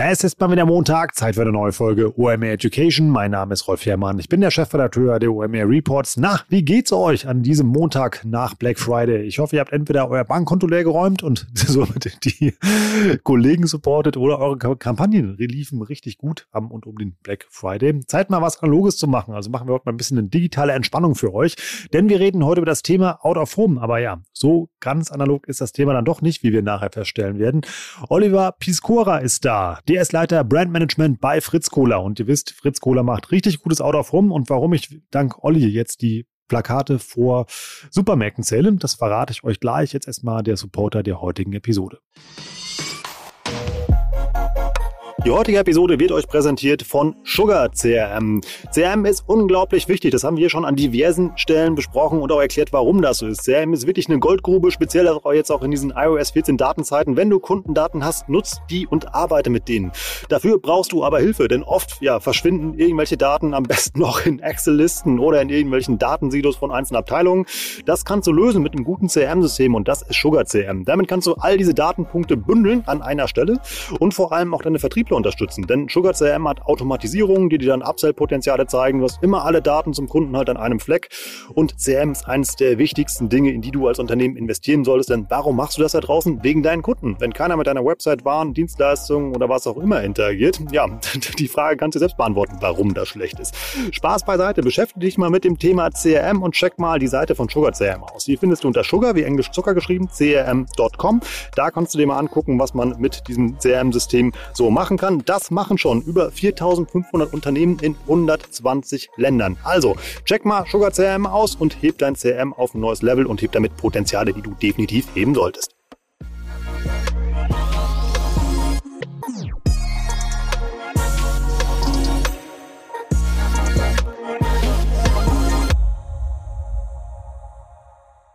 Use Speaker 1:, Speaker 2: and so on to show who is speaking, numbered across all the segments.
Speaker 1: Es ist mal wieder Montag, Zeit für eine neue Folge OMR Education. Mein Name ist Rolf Herrmann. Ich bin der Chefredakteur der OMR Reports. Na, wie geht's euch an diesem Montag nach Black Friday? Ich hoffe, ihr habt entweder euer Bankkonto leer geräumt und somit die Kollegen supportet oder eure Kampagnen liefen richtig gut am und um den Black Friday. Zeit mal was Analoges zu machen. Also machen wir heute mal ein bisschen eine digitale Entspannung für euch, denn wir reden heute über das Thema Out of Home. Aber ja, so ganz analog ist das Thema dann doch nicht, wie wir nachher feststellen werden. Oliver Piscora ist da. Der ist Leiter Brandmanagement bei Fritz Cola. Und ihr wisst, Fritz Cola macht richtig gutes Out of Home. Und warum ich dank Olli jetzt die Plakate vor Supermärkten zähle, das verrate ich euch gleich. Jetzt erstmal der Supporter der heutigen Episode. Die heutige Episode wird euch präsentiert von Sugar CRM. CRM ist unglaublich wichtig. Das haben wir schon an diversen Stellen besprochen und auch erklärt, warum das so ist. CRM ist wirklich eine Goldgrube, speziell jetzt auch in diesen iOS 14 Datenzeiten. Wenn du Kundendaten hast, nutzt die und arbeite mit denen. Dafür brauchst du aber Hilfe, denn oft ja, verschwinden irgendwelche Daten am besten noch in Excel-Listen oder in irgendwelchen Datensilos von einzelnen Abteilungen. Das kannst du lösen mit einem guten CRM-System und das ist Sugar CRM. Damit kannst du all diese Datenpunkte bündeln an einer Stelle und vor allem auch deine Vertriebler unterstützen. Denn Sugar CRM hat Automatisierung, die dir dann Upsell-Potenziale zeigen. Du immer alle Daten zum Kunden halt an einem Fleck. Und CRM ist eines der wichtigsten Dinge, in die du als Unternehmen investieren solltest. Denn warum machst du das da draußen? Wegen deinen Kunden. Wenn keiner mit deiner Website, Waren, Dienstleistungen oder was auch immer interagiert, ja, die Frage kannst du selbst beantworten, warum das schlecht ist. Spaß beiseite, beschäftige dich mal mit dem Thema CRM und check mal die Seite von Sugar CRM aus. Die findest du unter Sugar, wie Englisch Zucker geschrieben, crm.com. Da kannst du dir mal angucken, was man mit diesem CRM-System so machen kann kann. Das machen schon über 4500 Unternehmen in 120 Ländern. Also, check mal Sugar CRM aus und heb dein CRM auf ein neues Level und heb damit Potenziale, die du definitiv heben solltest.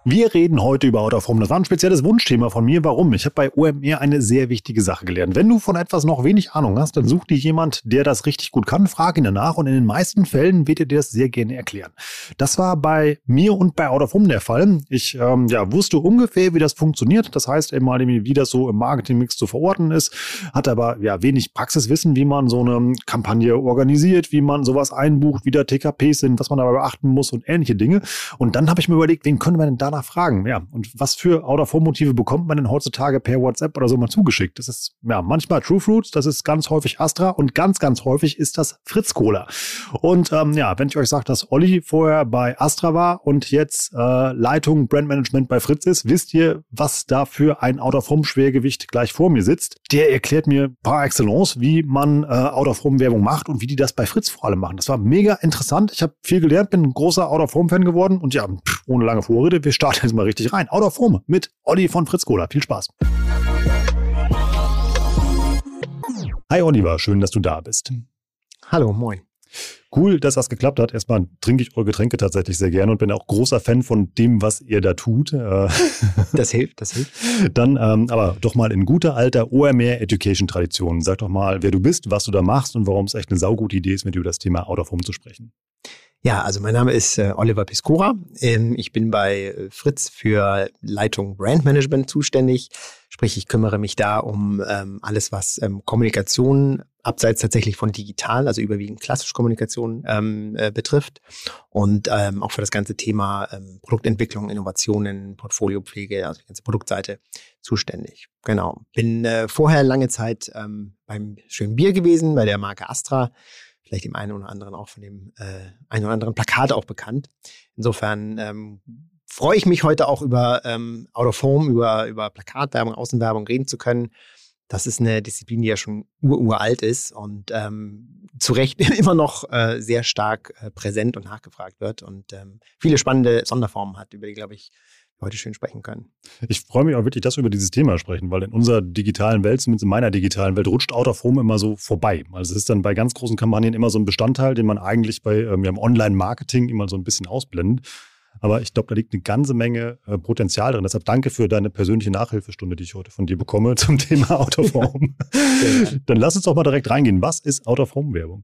Speaker 1: Wir reden heute über Out of Home. Das war ein spezielles Wunschthema von mir. Warum? Ich habe bei OMR eine sehr wichtige Sache gelernt. Wenn du von etwas noch wenig Ahnung hast, dann such dir jemand, der das richtig gut kann, frag ihn danach und in den meisten Fällen wird er dir das sehr gerne erklären. Das war bei mir und bei Out of Home der Fall. Ich ähm, ja, wusste ungefähr, wie das funktioniert. Das heißt eben wie das so im Marketingmix zu verorten ist, hat aber ja wenig Praxiswissen, wie man so eine Kampagne organisiert, wie man sowas einbucht, wie da TKPs sind, was man dabei beachten muss und ähnliche Dinge. Und dann habe ich mir überlegt, wen können wir denn da danach fragen. Ja, und was für Out-of-Home-Motive bekommt man denn heutzutage per WhatsApp oder so mal zugeschickt? Das ist ja manchmal True Fruits, das ist ganz häufig Astra und ganz, ganz häufig ist das Fritz Cola. Und ähm, ja, wenn ich euch sage, dass Olli vorher bei Astra war und jetzt äh, Leitung Brandmanagement bei Fritz ist, wisst ihr, was da für ein Out-of-Home-Schwergewicht gleich vor mir sitzt. Der erklärt mir par excellence, wie man äh, Out-of-Home-Werbung macht und wie die das bei Fritz vor allem machen. Das war mega interessant. Ich habe viel gelernt, bin ein großer Out-of-Home-Fan geworden und ja, pff, ohne lange Vorrede, wir starten jetzt mal richtig rein. Out of Home mit Olli von Fritz Cola. Viel Spaß. Hi Oliver, schön, dass du da bist.
Speaker 2: Hallo, moin.
Speaker 1: Cool, dass das geklappt hat. Erstmal trinke ich eure Getränke tatsächlich sehr gerne und bin auch großer Fan von dem, was ihr da tut. Äh,
Speaker 2: das hilft, das hilft.
Speaker 1: Dann ähm, aber doch mal in guter alter OMR Education Tradition. Sag doch mal, wer du bist, was du da machst und warum es echt eine saugute Idee ist, mit dir über das Thema Out of Home zu sprechen.
Speaker 2: Ja, also mein Name ist äh, Oliver Piscora. Ähm, ich bin bei äh, Fritz für Leitung Brandmanagement zuständig. Sprich, ich kümmere mich da um ähm, alles, was ähm, Kommunikation abseits tatsächlich von digital, also überwiegend klassische Kommunikation ähm, äh, betrifft und ähm, auch für das ganze Thema ähm, Produktentwicklung, Innovationen, Portfoliopflege, also die ganze Produktseite zuständig. Genau. Bin äh, vorher lange Zeit ähm, beim schönen Bier gewesen, bei der Marke Astra vielleicht dem einen oder anderen auch von dem äh, einen oder anderen Plakat auch bekannt. Insofern ähm, freue ich mich heute auch über ähm, Out of Home, über, über Plakatwerbung, Außenwerbung reden zu können. Das ist eine Disziplin, die ja schon uralt ist und ähm, zu Recht immer noch äh, sehr stark äh, präsent und nachgefragt wird und ähm, viele spannende Sonderformen hat, über die, glaube ich, heute schön sprechen können.
Speaker 1: Ich freue mich auch wirklich, dass wir über dieses Thema sprechen, weil in unserer digitalen Welt, zumindest in meiner digitalen Welt, rutscht Out of Home immer so vorbei. Also es ist dann bei ganz großen Kampagnen immer so ein Bestandteil, den man eigentlich bei ähm, ja, Online-Marketing immer so ein bisschen ausblendet. Aber ich glaube, da liegt eine ganze Menge äh, Potenzial drin. Deshalb danke für deine persönliche Nachhilfestunde, die ich heute von dir bekomme zum Thema Out of Home. Dann lass uns doch mal direkt reingehen. Was ist Out of Home Werbung?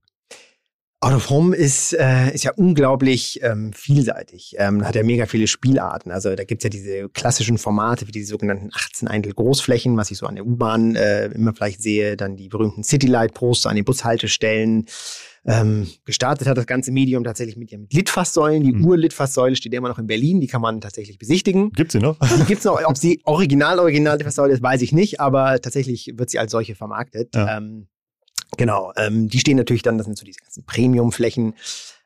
Speaker 2: Out of Home ist, äh, ist ja unglaublich ähm, vielseitig. Ähm, hat ja mega viele Spielarten. Also da gibt's ja diese klassischen Formate wie die sogenannten 18 Eintel Großflächen, was ich so an der U-Bahn äh, immer vielleicht sehe. Dann die berühmten Citylight-Poster an den Bushaltestellen. Ähm, gestartet hat das ganze Medium tatsächlich mit, ja, mit Litfaßsäulen. Die mhm. Ur-Litfaßsäule steht immer noch in Berlin. Die kann man tatsächlich besichtigen.
Speaker 1: Gibt's sie noch?
Speaker 2: Die gibt's noch. Ob sie original, original Litfaßsäule ist, weiß ich nicht. Aber tatsächlich wird sie als solche vermarktet. Ja. Ähm, Genau, ähm, die stehen natürlich dann, das sind so diese ganzen Premium-Flächen.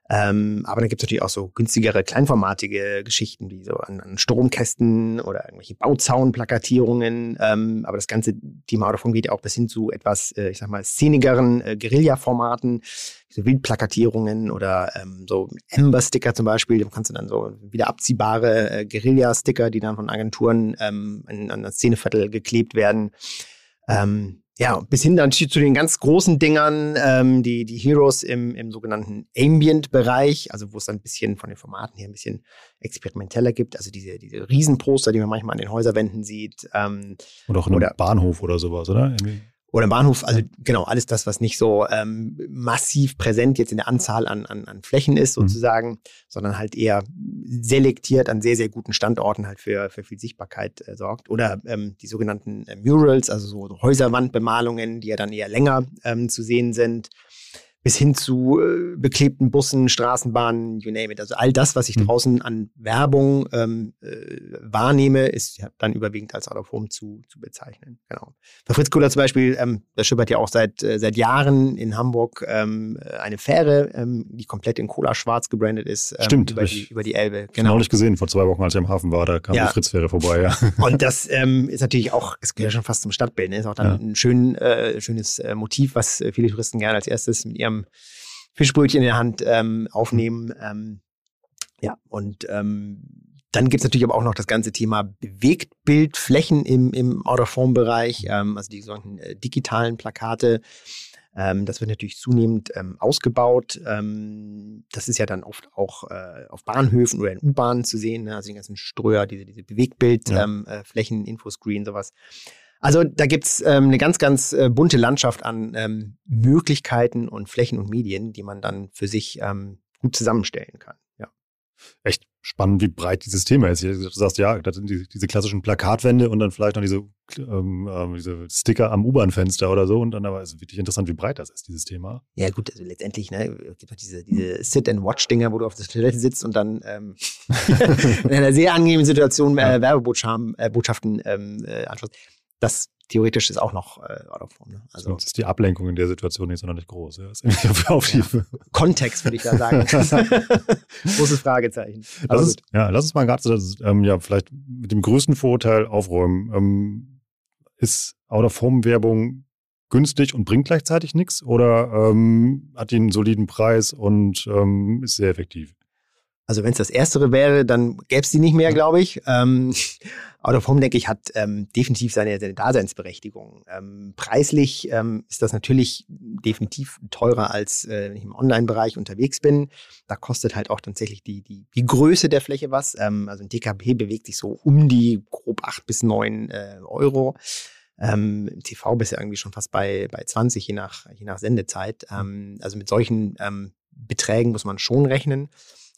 Speaker 2: Ähm, aber dann gibt es natürlich auch so günstigere, kleinformatige Geschichten, wie so an, an Stromkästen oder irgendwelche Bauzaunplakatierungen. Ähm, aber das ganze Thema davon geht ja auch bis hin zu etwas, äh, ich sag mal, szenigeren äh, Guerilla-Formaten, so Wildplakatierungen oder ähm, so Ember-Sticker zum Beispiel. Da kannst du dann so wieder abziehbare äh, Guerilla-Sticker, die dann von Agenturen ähm, an, an das Szeneviertel geklebt werden. Ähm, ja, bis hin dann zu den ganz großen Dingern, ähm, die, die Heroes im, im sogenannten Ambient-Bereich, also wo es dann ein bisschen von den Formaten her ein bisschen experimenteller gibt. Also diese, diese Riesenposter, die man manchmal an den Häuserwänden sieht. Ähm,
Speaker 1: oder auch in einem Bahnhof oder sowas, oder? Irgendwie.
Speaker 2: Oder im Bahnhof, also genau, alles das, was nicht so ähm, massiv präsent jetzt in der Anzahl an, an, an Flächen ist, mhm. sozusagen, mhm. sondern halt eher selektiert an sehr, sehr guten Standorten halt für, für viel Sichtbarkeit äh, sorgt. Oder ähm, die sogenannten äh, Murals, also so, so Häuserwandbemalungen, die ja dann eher länger ähm, zu sehen sind bis hin zu äh, beklebten Bussen, Straßenbahnen, you name it. Also all das, was ich mhm. draußen an Werbung ähm, äh, wahrnehme, ist ja dann überwiegend als Out of Home zu, zu bezeichnen. Genau. Bei Fritz Kohler zum Beispiel, ähm, der schippert ja auch seit, äh, seit Jahren in Hamburg ähm, eine Fähre, ähm, die komplett in Cola schwarz gebrandet ist.
Speaker 1: Ähm, Stimmt.
Speaker 2: Über die, über die Elbe.
Speaker 1: Genau. nicht gesehen, vor zwei Wochen, als ich am Hafen war, da kam ja. die Fritz-Fähre vorbei, ja.
Speaker 2: Und das ähm, ist natürlich auch, es gehört schon fast zum Stadtbild, ne? ist auch dann ja. ein schön, äh, schönes äh, Motiv, was äh, viele Touristen gerne als erstes mit ihrem ähm, Fischbrötchen in der Hand ähm, aufnehmen. Ähm, ja, und ähm, dann gibt's natürlich aber auch noch das ganze Thema Bewegtbildflächen im, im Out-of-Form-Bereich, ähm, also die sogenannten äh, digitalen Plakate. Ähm, das wird natürlich zunehmend ähm, ausgebaut. Ähm, das ist ja dann oft auch äh, auf Bahnhöfen oder in U-Bahnen zu sehen, ne? also die ganzen Ströer, diese, diese Bewegtbildflächen, ja. ähm, äh, Infoscreen, sowas. Also da gibt's ähm, eine ganz, ganz äh, bunte Landschaft an ähm, Möglichkeiten und Flächen und Medien, die man dann für sich ähm, gut zusammenstellen kann. Ja.
Speaker 1: Echt spannend, wie breit dieses Thema ist. Du sagst, ja, das sind die, diese klassischen Plakatwände und dann vielleicht noch diese, ähm, äh, diese Sticker am U-Bahn-Fenster oder so. Und dann aber ist es wirklich interessant, wie breit das ist, dieses Thema.
Speaker 2: Ja, gut, also letztendlich, ne, gibt es diese, diese Sit-and-Watch-Dinger, wo du auf der Toilette sitzt und dann ähm, in einer sehr angenehmen Situation äh, Werbebotschaften äh, ähm, äh, anschaust das theoretisch ist auch noch äh, out of form. Ne?
Speaker 1: Also Sonst ist die Ablenkung in der Situation nicht sonderlich groß. Ja?
Speaker 2: Ja. Kontext würde ich da sagen. Großes Fragezeichen.
Speaker 1: Lass uns, ja, lass uns mal gerade ähm, ja, vielleicht mit dem größten Vorurteil aufräumen. Ähm, ist out of form Werbung günstig und bringt gleichzeitig nichts oder ähm, hat die einen soliden Preis und ähm, ist sehr effektiv?
Speaker 2: Also wenn es das Erstere wäre, dann gäbe es die nicht mehr, glaube ich. Ähm, Out of Home, denke ich, hat ähm, definitiv seine, seine Daseinsberechtigung. Ähm, preislich ähm, ist das natürlich definitiv teurer, als äh, wenn ich im Online-Bereich unterwegs bin. Da kostet halt auch tatsächlich die, die, die Größe der Fläche was. Ähm, also ein DKB bewegt sich so um die grob acht bis neun äh, Euro. Ähm, Im TV bist du irgendwie schon fast bei, bei 20, je nach, je nach Sendezeit. Ähm, also mit solchen ähm, Beträgen muss man schon rechnen.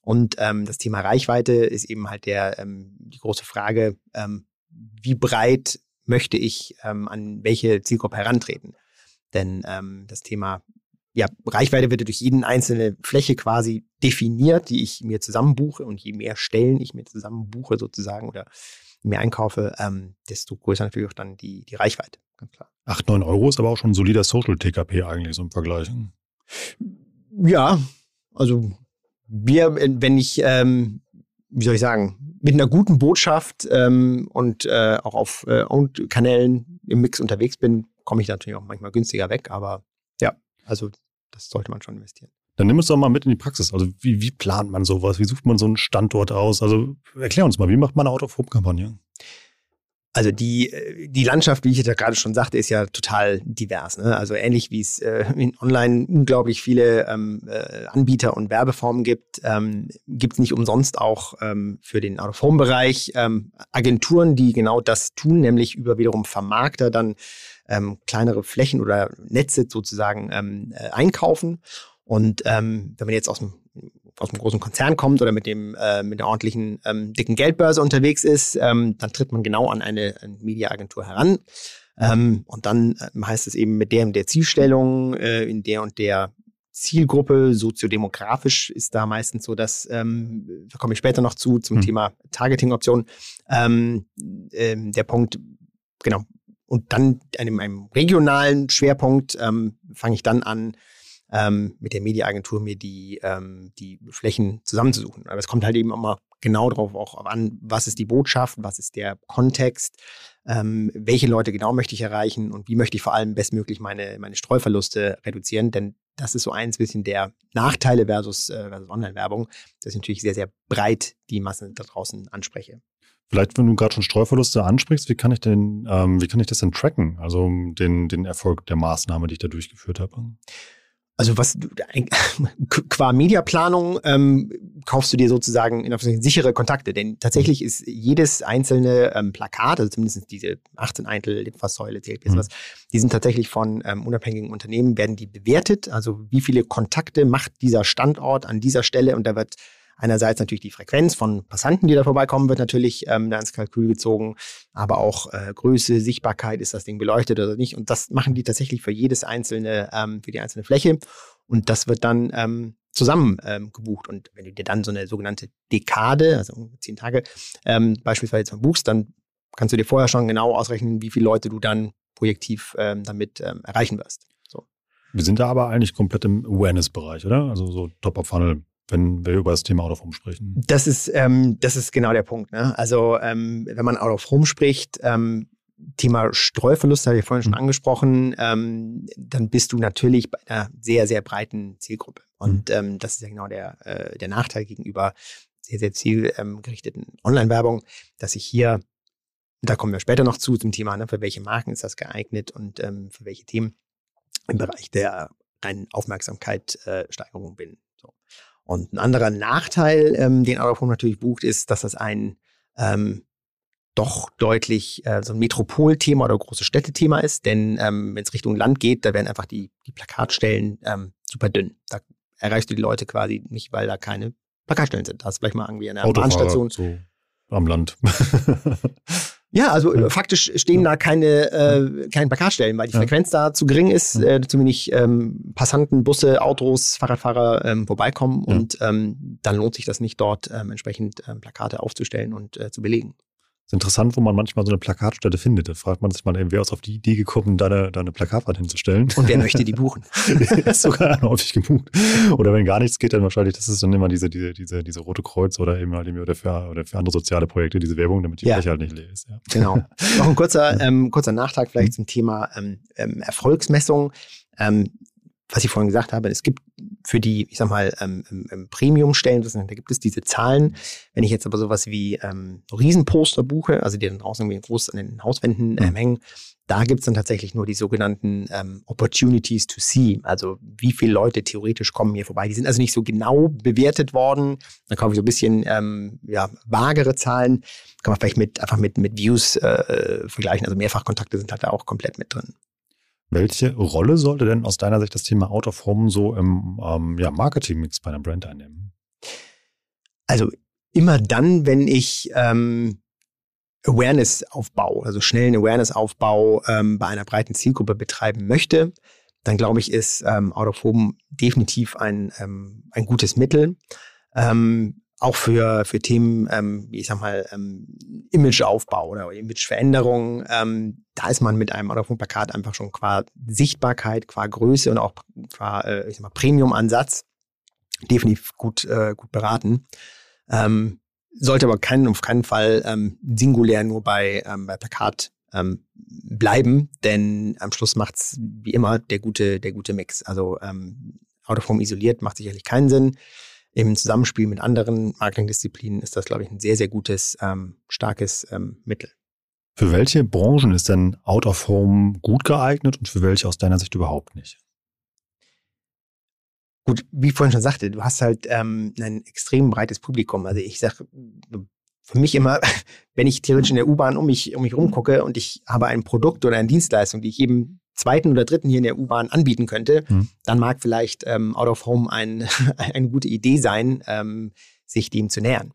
Speaker 2: Und ähm, das Thema Reichweite ist eben halt der ähm, die große Frage, ähm, wie breit möchte ich ähm, an welche Zielgruppe herantreten? Denn ähm, das Thema ja, Reichweite wird durch jeden einzelne Fläche quasi definiert, die ich mir zusammenbuche. Und je mehr Stellen ich mir zusammenbuche sozusagen oder mehr einkaufe, ähm, desto größer natürlich auch dann die, die Reichweite. Ganz klar.
Speaker 1: 8, 9 Euro ist aber auch schon ein solider Social-TKP eigentlich so im Vergleich.
Speaker 2: Ja, also wir, wenn ich, ähm, wie soll ich sagen, mit einer guten Botschaft ähm, und äh, auch auf äh, Kanälen im Mix unterwegs bin, komme ich natürlich auch manchmal günstiger weg. Aber ja, also das sollte man schon investieren.
Speaker 1: Dann nimm uns doch mal mit in die Praxis. Also wie, wie plant man sowas? Wie sucht man so einen Standort aus? Also erklär uns mal, wie macht man eine Out-of-Home-Kampagne?
Speaker 2: Also die, äh, die Landschaft, wie ich ja gerade schon sagte, ist ja total divers. Ne? Also ähnlich wie es äh, in online unglaublich viele ähm, äh, Anbieter und Werbeformen gibt, ähm, gibt es nicht umsonst auch ähm, für den Out-of-Home-Bereich ähm, Agenturen, die genau das tun, nämlich über wiederum Vermarkter dann ähm, kleinere Flächen oder Netze sozusagen ähm, äh, einkaufen Und ähm, wenn man jetzt aus dem, aus dem großen Konzern kommt oder mit dem äh, mit der ordentlichen ähm, dicken Geldbörse unterwegs ist, ähm, dann tritt man genau an eine, eine Mediaagentur heran. Ähm, und dann äh, heißt es eben mit der und der Zielstellung, äh, in der und der Zielgruppe, soziodemografisch ist da meistens so, dass, ähm, da komme ich später noch zu, zum mhm. Thema Targeting-Optionen, ähm, ähm, der Punkt, genau, und dann einem, einem regionalen Schwerpunkt ähm, fange ich dann an, ähm, mit der Mediaagentur mir die, ähm, die Flächen zusammenzusuchen. Aber es kommt halt eben immer genau darauf auch an, was ist die Botschaft, was ist der Kontext, ähm, welche Leute genau möchte ich erreichen und wie möchte ich vor allem bestmöglich meine, meine Streuverluste reduzieren. Denn das ist so eins bisschen der Nachteile versus, äh, versus Online-Werbung, dass ich natürlich sehr, sehr breit die Massen da draußen anspreche.
Speaker 1: Vielleicht, wenn du gerade schon Streuverluste ansprichst, wie kann ich denn, ähm, wie kann ich das denn tracken? Also den, den Erfolg der Maßnahme, die ich da durchgeführt habe?
Speaker 2: Also was qua Mediaplanung ähm, kaufst du dir sozusagen in sichere Kontakte, denn tatsächlich ist jedes einzelne ähm, Plakat, also zumindest diese 18 Eintel, Litfaßsäule, TLP, mhm. was, die sind tatsächlich von ähm, unabhängigen Unternehmen, werden die bewertet, also wie viele Kontakte macht dieser Standort an dieser Stelle? Und da wird Einerseits natürlich die Frequenz von Passanten, die da vorbeikommen, wird natürlich ähm, da ins Kalkül gezogen, aber auch äh, Größe, Sichtbarkeit, ist das Ding beleuchtet oder nicht. Und das machen die tatsächlich für jedes einzelne, ähm, für die einzelne Fläche. Und das wird dann ähm, zusammen ähm, gebucht. Und wenn du dir dann so eine sogenannte Dekade, also zehn Tage, ähm, beispielsweise jetzt buchst, dann kannst du dir vorher schon genau ausrechnen, wie viele Leute du dann projektiv ähm, damit ähm, erreichen wirst.
Speaker 1: Wir sind da aber eigentlich komplett im Awareness-Bereich, oder? Also so Top-of-Funnel wenn wir über das Thema Out of Home sprechen.
Speaker 2: Das ist, ähm, das ist genau der Punkt. Ne? Also ähm, wenn man Out of Home spricht, ähm, Thema Streuverlust habe ich vorhin schon mhm. angesprochen, ähm, dann bist du natürlich bei einer sehr, sehr breiten Zielgruppe. Und mhm. das ist ja genau der, äh, der Nachteil gegenüber sehr, sehr zielgerichteten Online-Werbung, dass ich hier, da kommen wir später noch zu, zum Thema, ne, für welche Marken ist das geeignet und ähm, für welche Themen im Bereich der reinen Aufmerksamkeit-Steigerung äh, bin. Und ein anderer Nachteil, ähm, den Autophone natürlich bucht, ist, dass das ein ähm, doch deutlich äh, so ein Metropolthema oder große Städtethema ist. Denn ähm, wenn es Richtung Land geht, da werden einfach die, die Plakatstellen ähm, super dünn. Da erreichst du die Leute quasi nicht, weil da keine Plakatstellen sind. Da hast du vielleicht mal irgendwie eine
Speaker 1: Bahnstation. So am Land.
Speaker 2: Ja, also ja. faktisch stehen da keine, äh, keine Plakatstellen, weil die Frequenz da zu gering ist, äh, zu wenig ähm, Passanten, Busse, Autos, Fahrradfahrer ähm, vorbeikommen und ähm, dann lohnt sich das nicht, dort ähm, entsprechend ähm, Plakate aufzustellen und äh, zu belegen.
Speaker 1: Ist interessant, wo man manchmal so eine Plakatstelle findet. Da fragt man sich mal, wer ist auf die Idee gekommen, da eine, da eine Plakatwand hinzustellen.
Speaker 2: Und wer möchte die buchen?
Speaker 1: ist sogar häufig gebucht. Oder wenn gar nichts geht, dann wahrscheinlich, das ist dann immer diese, diese, diese, diese Rote Kreuz oder eben halt oder für, oder für andere soziale Projekte, diese Werbung, damit die ja. Fläche halt nicht leer ist. Ja.
Speaker 2: Genau. Noch ein kurzer, ähm, kurzer Nachtrag vielleicht mhm. zum Thema ähm, ähm, Erfolgsmessung. Ähm, was ich vorhin gesagt habe, es gibt für die, ich sag mal, ähm, Premium-Stellen, da gibt es diese Zahlen. Wenn ich jetzt aber sowas wie ähm, Riesenposter buche, also die dann draußen irgendwie groß an den Hauswänden ähm, hängen, da gibt es dann tatsächlich nur die sogenannten ähm, Opportunities to see. Also wie viele Leute theoretisch kommen hier vorbei. Die sind also nicht so genau bewertet worden. Da kaufe ich so ein bisschen ähm, ja, vagere Zahlen. Kann man vielleicht mit einfach mit, mit Views äh, vergleichen. Also Mehrfachkontakte sind halt da auch komplett mit drin.
Speaker 1: Welche Rolle sollte denn aus deiner Sicht das Thema Out of Home so im ähm, ja, Marketing-Mix bei einer Brand einnehmen?
Speaker 2: Also immer dann, wenn ich ähm, Awareness-Aufbau, also schnellen Awareness-Aufbau ähm, bei einer breiten Zielgruppe betreiben möchte, dann glaube ich, ist ähm, Out of Home definitiv ein, ähm, ein gutes Mittel. Ähm, auch für, für Themen, ähm, wie ich sag mal, ähm, Imageaufbau oder Imageveränderung, ähm, da ist man mit einem Autophone-Plakat einfach schon qua Sichtbarkeit, qua Größe und auch qua, äh, ich sag mal, Premium-Ansatz definitiv gut, äh, gut beraten. Ähm, sollte aber keinen, auf keinen Fall ähm, singulär nur bei, ähm, bei Plakat ähm, bleiben, denn am Schluss macht's wie immer der gute, der gute Mix. Also ähm, Autoform isoliert macht sicherlich keinen Sinn im Zusammenspiel mit anderen Marketingdisziplinen ist das, glaube ich, ein sehr, sehr gutes, ähm, starkes ähm, Mittel.
Speaker 1: Für welche Branchen ist denn Out of Home gut geeignet und für welche aus deiner Sicht überhaupt nicht?
Speaker 2: Gut, wie ich vorhin schon sagte, du hast halt ähm, ein extrem breites Publikum. Also ich sage für mich immer, wenn ich theoretisch in der U-Bahn um mich, um mich rumgucke und ich habe ein Produkt oder eine Dienstleistung, die ich eben zweiten oder dritten hier in der U-Bahn anbieten könnte, mhm. dann mag vielleicht ähm, Out of Home ein, eine gute Idee sein, ähm, sich dem zu nähern.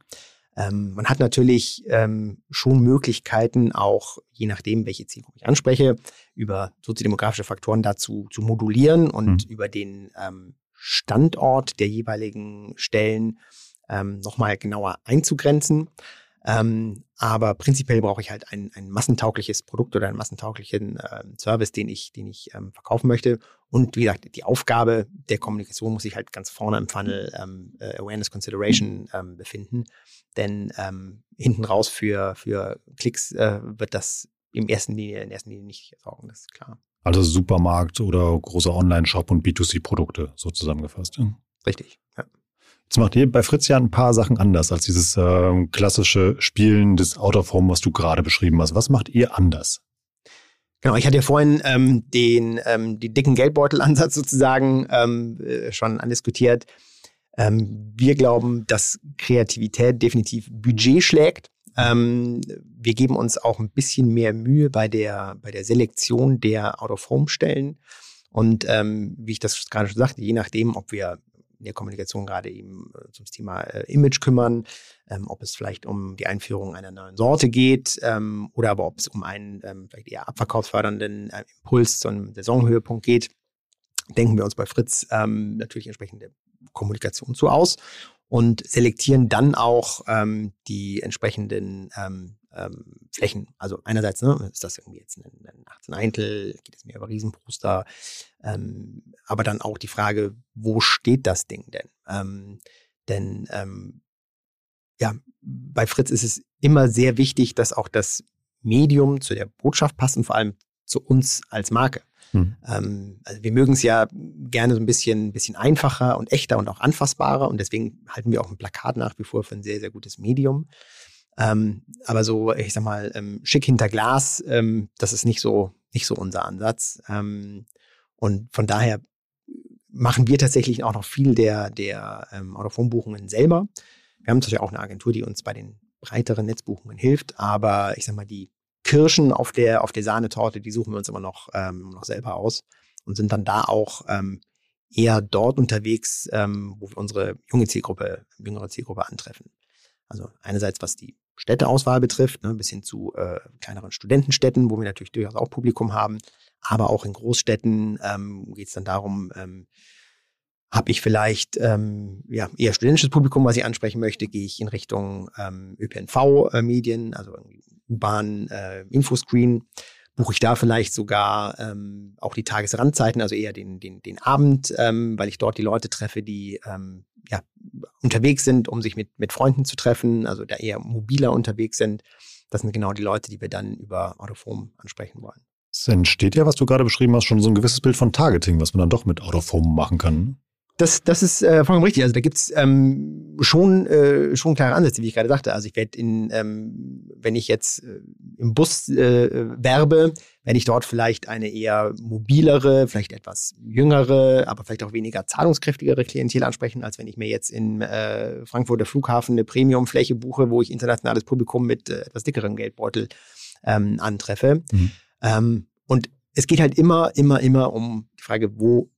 Speaker 2: Ähm, man hat natürlich ähm, schon Möglichkeiten, auch je nachdem, welche Zielgruppe ich anspreche, über soziodemografische Faktoren dazu zu modulieren und mhm. über den ähm, Standort der jeweiligen Stellen ähm, nochmal genauer einzugrenzen. Ähm, aber prinzipiell brauche ich halt ein, ein massentaugliches Produkt oder einen massentauglichen äh, Service, den ich, den ich ähm, verkaufen möchte. Und wie gesagt, die Aufgabe der Kommunikation muss sich halt ganz vorne im Funnel ähm, äh, Awareness Consideration ähm, befinden. Denn ähm, hinten raus für, für Klicks äh, wird das im ersten Linie, in ersten Linie nicht sorgen, das ist klar.
Speaker 1: Also Supermarkt oder großer Online-Shop und B2C-Produkte so zusammengefasst. Ja?
Speaker 2: Richtig, ja.
Speaker 1: Jetzt macht ihr bei Fritz ja ein paar Sachen anders als dieses äh, klassische Spielen des Out of Home, was du gerade beschrieben hast. Was macht ihr anders?
Speaker 2: Genau, ich hatte ja vorhin ähm, den, ähm, den dicken Geldbeutelansatz sozusagen ähm, äh, schon andiskutiert. Ähm, wir glauben, dass Kreativität definitiv Budget schlägt. Ähm, wir geben uns auch ein bisschen mehr Mühe bei der, bei der Selektion der Out-of-Home-Stellen. Und ähm, wie ich das gerade schon sagte, je nachdem, ob wir in der Kommunikation gerade eben äh, zum Thema äh, Image kümmern, ähm, ob es vielleicht um die Einführung einer neuen Sorte geht ähm, oder aber ob es um einen ähm, vielleicht eher abverkaufsfördernden äh, Impuls zu einem Saisonhöhepunkt geht, denken wir uns bei Fritz natürlich entsprechende Kommunikation zu aus und selektieren dann auch ähm, die entsprechenden ähm, ähm, Flächen. Also einerseits ne, ist das irgendwie jetzt ein, ein 18 Eintel, geht es mehr über Riesenposter, ähm, aber dann auch die Frage, wo steht das Ding denn? Ähm, denn ähm, ja, bei Fritz ist es immer sehr wichtig, dass auch das Medium zu der Botschaft passt und vor allem zu uns als Marke. Hm. Ähm, also wir mögen es ja gerne so ein bisschen, ein bisschen einfacher und echter und auch anfassbarer und deswegen halten wir auch ein Plakat nach wie vor für ein sehr, sehr gutes Medium. Ähm, aber so, ich sag mal, ähm, schick hinter Glas, ähm, das ist nicht so, nicht so unser Ansatz. Ähm, und von daher machen wir tatsächlich auch noch viel der, der ähm, Autophonbuchungen selber. Wir haben natürlich auch eine Agentur, die uns bei den breiteren Netzbuchungen hilft, aber ich sag mal, die Kirschen auf der, auf der Sahnetorte, die suchen wir uns immer noch, ähm, noch selber aus und sind dann da auch ähm, eher dort unterwegs, wo wir unsere junge Zielgruppe, jüngere Zielgruppe antreffen. Also einerseits, was die Städteauswahl betrifft, ne, bis hin zu äh, kleineren Studentenstädten, wo wir natürlich durchaus auch Publikum haben, aber auch in Großstädten ähm, geht es dann darum, ähm, habe ich vielleicht ähm, ja, eher studentisches Publikum, was ich ansprechen möchte, gehe ich in Richtung ähm, ÖPNV-Medien, also U-Bahn, äh, Infoscreen, buche ich da vielleicht sogar ähm, auch die Tagesrandzeiten, also eher den, den, den Abend, ähm, weil ich dort die Leute treffe, die ähm, ja, unterwegs sind, um sich mit, mit Freunden zu treffen, also da eher mobiler unterwegs sind. Das sind genau die Leute, die wir dann über Autoform ansprechen wollen.
Speaker 1: Es entsteht ja, was du gerade beschrieben hast, schon so ein gewisses Bild von Targeting, was man dann doch mit Autoform machen kann.
Speaker 2: Das, das ist äh, vollkommen richtig. Also da gibt's ähm, schon, äh, schon klare Ansätze, wie ich gerade sagte. Also ich werde in, ähm, wenn ich jetzt äh, im Bus äh, werbe, werde ich dort vielleicht eine eher mobilere, vielleicht etwas jüngere, aber vielleicht auch weniger zahlungskräftigere Klientel ansprechen, als wenn ich mir jetzt in äh, Frankfurter Flughafen eine Premiumfläche buche, wo ich internationales Publikum mit äh, etwas dickerem Geldbeutel ähm, antreffe. Mhm. Ähm, und es geht halt immer, immer, immer um die Frage, wo,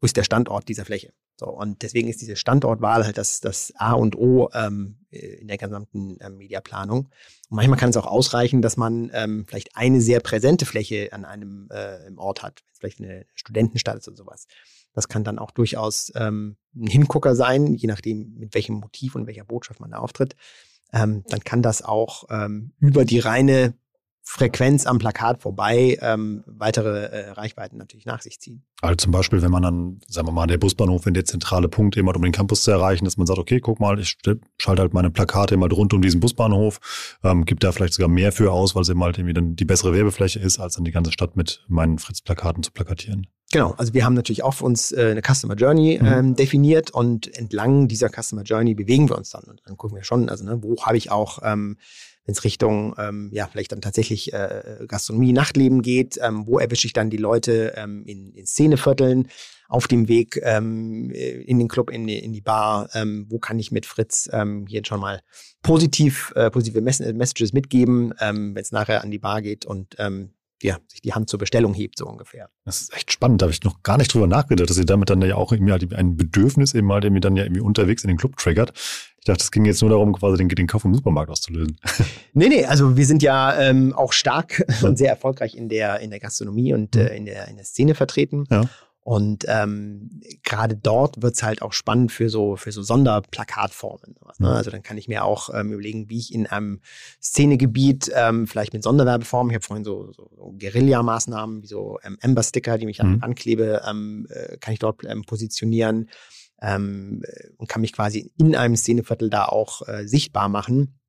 Speaker 2: wo ist der Standort dieser Fläche? So, und deswegen ist diese Standortwahl halt das, das A und O ähm, in der gesamten ähm, Mediaplanung. Und manchmal kann es auch ausreichen, dass man ähm, vielleicht eine sehr präsente Fläche an einem äh, Ort hat, vielleicht eine Studentenstadt oder sowas. Das kann dann auch durchaus ähm, ein Hingucker sein, je nachdem, mit welchem Motiv und welcher Botschaft man da auftritt. Ähm, dann kann das auch ähm, über die reine Frequenz am Plakat vorbei ähm, weitere äh, Reichweiten natürlich nach sich ziehen.
Speaker 1: Also zum Beispiel, wenn man dann, sagen wir mal, der Busbahnhof, wenn der zentrale Punkt immer um den Campus zu erreichen, dass man sagt, okay, guck mal, ich schalte halt meine Plakate immer rund um diesen Busbahnhof, ähm, gibt da vielleicht sogar mehr für aus, weil es eben halt irgendwie dann die bessere Werbefläche ist, als dann die ganze Stadt mit meinen Fritz-Plakaten zu plakatieren.
Speaker 2: Genau, also wir haben natürlich auch für uns äh, eine Customer Journey mhm. ähm, definiert und entlang dieser Customer Journey bewegen wir uns dann. Und dann gucken wir schon, also ne, wo habe ich auch ähm, wenn es Richtung, ähm, ja, vielleicht dann tatsächlich äh, Gastronomie, Nachtleben geht, ähm, wo erwische ich dann die Leute ähm, in, in Szenevierteln auf dem Weg ähm, in den Club, in die, in die Bar, ähm, wo kann ich mit Fritz ähm, hier schon mal positiv, äh, positive Mess Messages mitgeben, ähm, wenn es nachher an die Bar geht und ähm, ja, sich die Hand zur Bestellung hebt, so ungefähr.
Speaker 1: Das ist echt spannend. Da habe ich noch gar nicht drüber nachgedacht, dass ihr damit dann ja auch irgendwie halt ein Bedürfnis eben mal, der mir dann ja irgendwie unterwegs in den Club triggert. Ich dachte, es ging jetzt nur darum, quasi den, den Kauf im Supermarkt auszulösen.
Speaker 2: Nee, nee, also wir sind ja ähm, auch stark und sehr erfolgreich in der, in der Gastronomie und äh, in, der, in der Szene vertreten.
Speaker 1: Ja.
Speaker 2: Und ähm, gerade dort wird's halt auch spannend für so, für so Sonderplakatformen. Ne?
Speaker 1: Mhm.
Speaker 2: Also dann kann ich mir auch ähm, überlegen, wie ich in einem Szenegebiet ähm, vielleicht mit Sonderwerbeformen, ich habe vorhin so, so, Guerilla-Maßnahmen wie so ähm, Amber-Sticker, die mich an
Speaker 1: Mhm.
Speaker 2: die Wand klebe, ähm, äh, kann ich dort ähm, positionieren ähm, äh, und kann mich quasi in einem Szeneviertel da auch äh, sichtbar machen,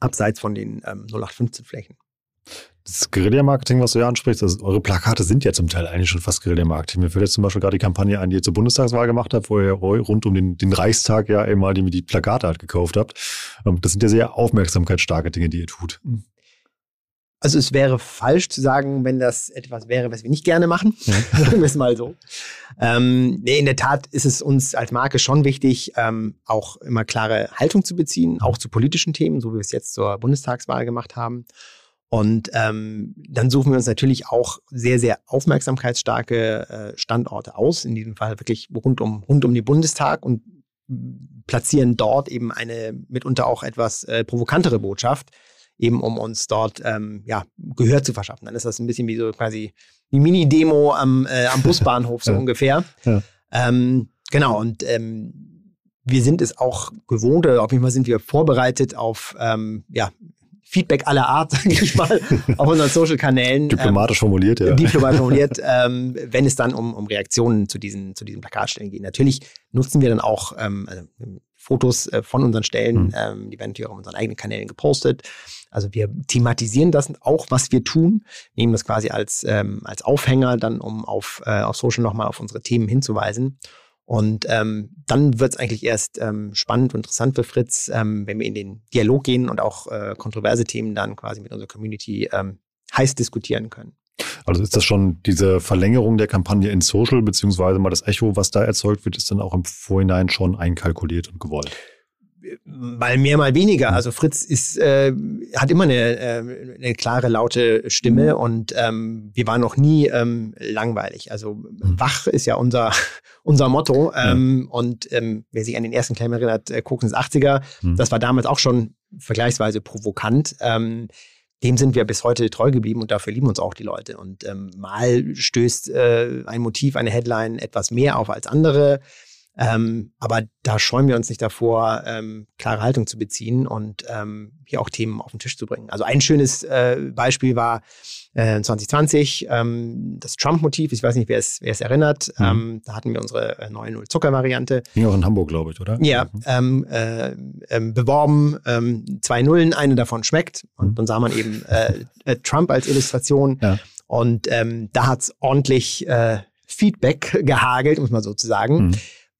Speaker 2: abseits von den ähm, 0815-Flächen.
Speaker 1: Das Guerilla-Marketing, was du ja ansprichst, also eure Plakate sind ja zum Teil eigentlich schon fast Guerilla-Marketing. Mir fällt jetzt zum Beispiel gerade die Kampagne ein, die ihr zur Bundestagswahl gemacht habt, wo ihr rund um den, den Reichstag ja eben mal die, die Plakate halt gekauft habt. Ähm, Das sind ja sehr aufmerksamkeitsstarke Dinge, die ihr tut.
Speaker 2: Also es wäre falsch zu sagen, wenn das etwas wäre, was wir nicht gerne machen. Sagen wir es mal so. Ähm, nee, in der Tat ist es uns als Marke schon wichtig, ähm, auch immer klare Haltung zu beziehen, auch zu politischen Themen, so wie wir es jetzt zur Bundestagswahl gemacht haben. Und ähm, dann suchen wir uns natürlich auch sehr, sehr aufmerksamkeitsstarke äh, Standorte aus, in diesem Fall wirklich rund um, rund um den Bundestag und platzieren dort eben eine mitunter auch etwas äh, provokantere Botschaft, eben um uns dort ähm, ja, Gehör zu verschaffen. Dann ist das ein bisschen wie so quasi die Mini-Demo am, äh, am Busbahnhof so
Speaker 1: Ja.
Speaker 2: ungefähr.
Speaker 1: Ja.
Speaker 2: Ähm, genau, und ähm, wir sind es auch gewohnt, oder auf jeden Fall sind wir vorbereitet auf ähm, ja, Feedback aller Art, sage ich mal, auf unseren Social-Kanälen. Ähm,
Speaker 1: Diplomatisch formuliert, ja.
Speaker 2: diplomatisch formuliert, ähm, wenn es dann um, um Reaktionen zu diesen, zu diesen Plakatstellen geht. Natürlich nutzen wir dann auch ähm, also, ähm, Fotos äh, von unseren Stellen,
Speaker 1: Mhm.
Speaker 2: ähm, die werden natürlich auch auf unseren eigenen Kanälen gepostet. Also wir thematisieren das auch, was wir tun, nehmen das quasi als, ähm, als Aufhänger dann, um auf, äh, auf Social nochmal auf unsere Themen hinzuweisen. Und ähm, dann wird es eigentlich erst ähm, spannend und interessant für Fritz, ähm, wenn wir in den Dialog gehen und auch äh, kontroverse Themen dann quasi mit unserer Community ähm, heiß diskutieren können.
Speaker 1: Also ist das schon diese Verlängerung der Kampagne in Social, beziehungsweise mal das Echo, was da erzeugt wird, ist dann auch im Vorhinein schon einkalkuliert und gewollt.
Speaker 2: Mal mehr, mal weniger. Also Fritz ist, äh, hat immer eine, äh, eine klare, laute Stimme und ähm, wir waren noch nie ähm, langweilig. Also wach ist ja unser, unser Motto. Ähm, Und ähm, wer sich an den ersten Claim erinnert, äh, Kokens 80er,
Speaker 1: Mhm.
Speaker 2: das war damals auch schon vergleichsweise provokant. Ähm, dem sind wir bis heute treu geblieben und dafür lieben uns auch die Leute. Und ähm, mal stößt äh, ein Motiv, eine Headline etwas mehr auf als andere. Ähm, aber da scheuen wir uns nicht davor, ähm, klare Haltung zu beziehen und ähm, hier auch Themen auf den Tisch zu bringen. Also ein schönes äh, Beispiel war äh, 2020 ähm, das Trump-Motiv. Ich weiß nicht, wer es, wer es erinnert.
Speaker 1: Mhm.
Speaker 2: Ähm, da hatten wir unsere äh, neue Null-Zucker-Variante.
Speaker 1: Ging auch in Hamburg, glaube ich, oder?
Speaker 2: Ja, ähm, äh, beworben, zwei Nullen, eine davon schmeckt. Und
Speaker 1: Mhm.
Speaker 2: dann sah man eben äh, äh, Trump als Illustration.
Speaker 1: Ja.
Speaker 2: Und da hat's ordentlich äh, Feedback gehagelt, muss man so zu sagen.
Speaker 1: Mhm.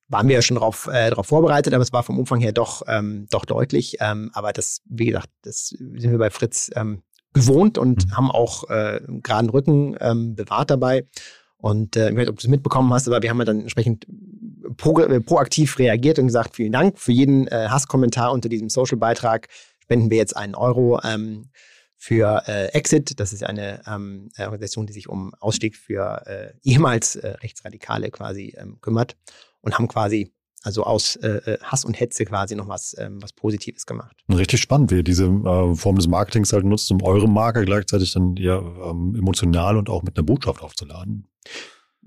Speaker 2: Waren wir ja schon darauf äh, drauf vorbereitet, aber es war vom Umfang her doch, ähm, doch deutlich. Ähm, aber das, wie gesagt, das sind wir bei Fritz ähm, gewohnt und
Speaker 1: Mhm.
Speaker 2: haben auch äh, einen geraden Rücken ähm, bewahrt dabei. Und äh, ich weiß nicht, ob du es mitbekommen hast, aber wir haben ja dann entsprechend pro, äh, proaktiv reagiert und gesagt, vielen Dank für jeden äh, Hasskommentar unter diesem Social-Beitrag. Spenden wir jetzt einen Euro ähm, für äh, Exit. Das ist eine ähm, äh, Organisation, die sich um Ausstieg für äh, ehemals äh, Rechtsradikale quasi ähm, kümmert und haben quasi also aus äh, äh, Hass und Hetze quasi noch was, ähm, was Positives gemacht.
Speaker 1: Richtig spannend, wie ihr diese äh, Form des Marketings halt nutzt, um eure Marke gleichzeitig dann eher ähm, emotional und auch mit einer Botschaft aufzuladen.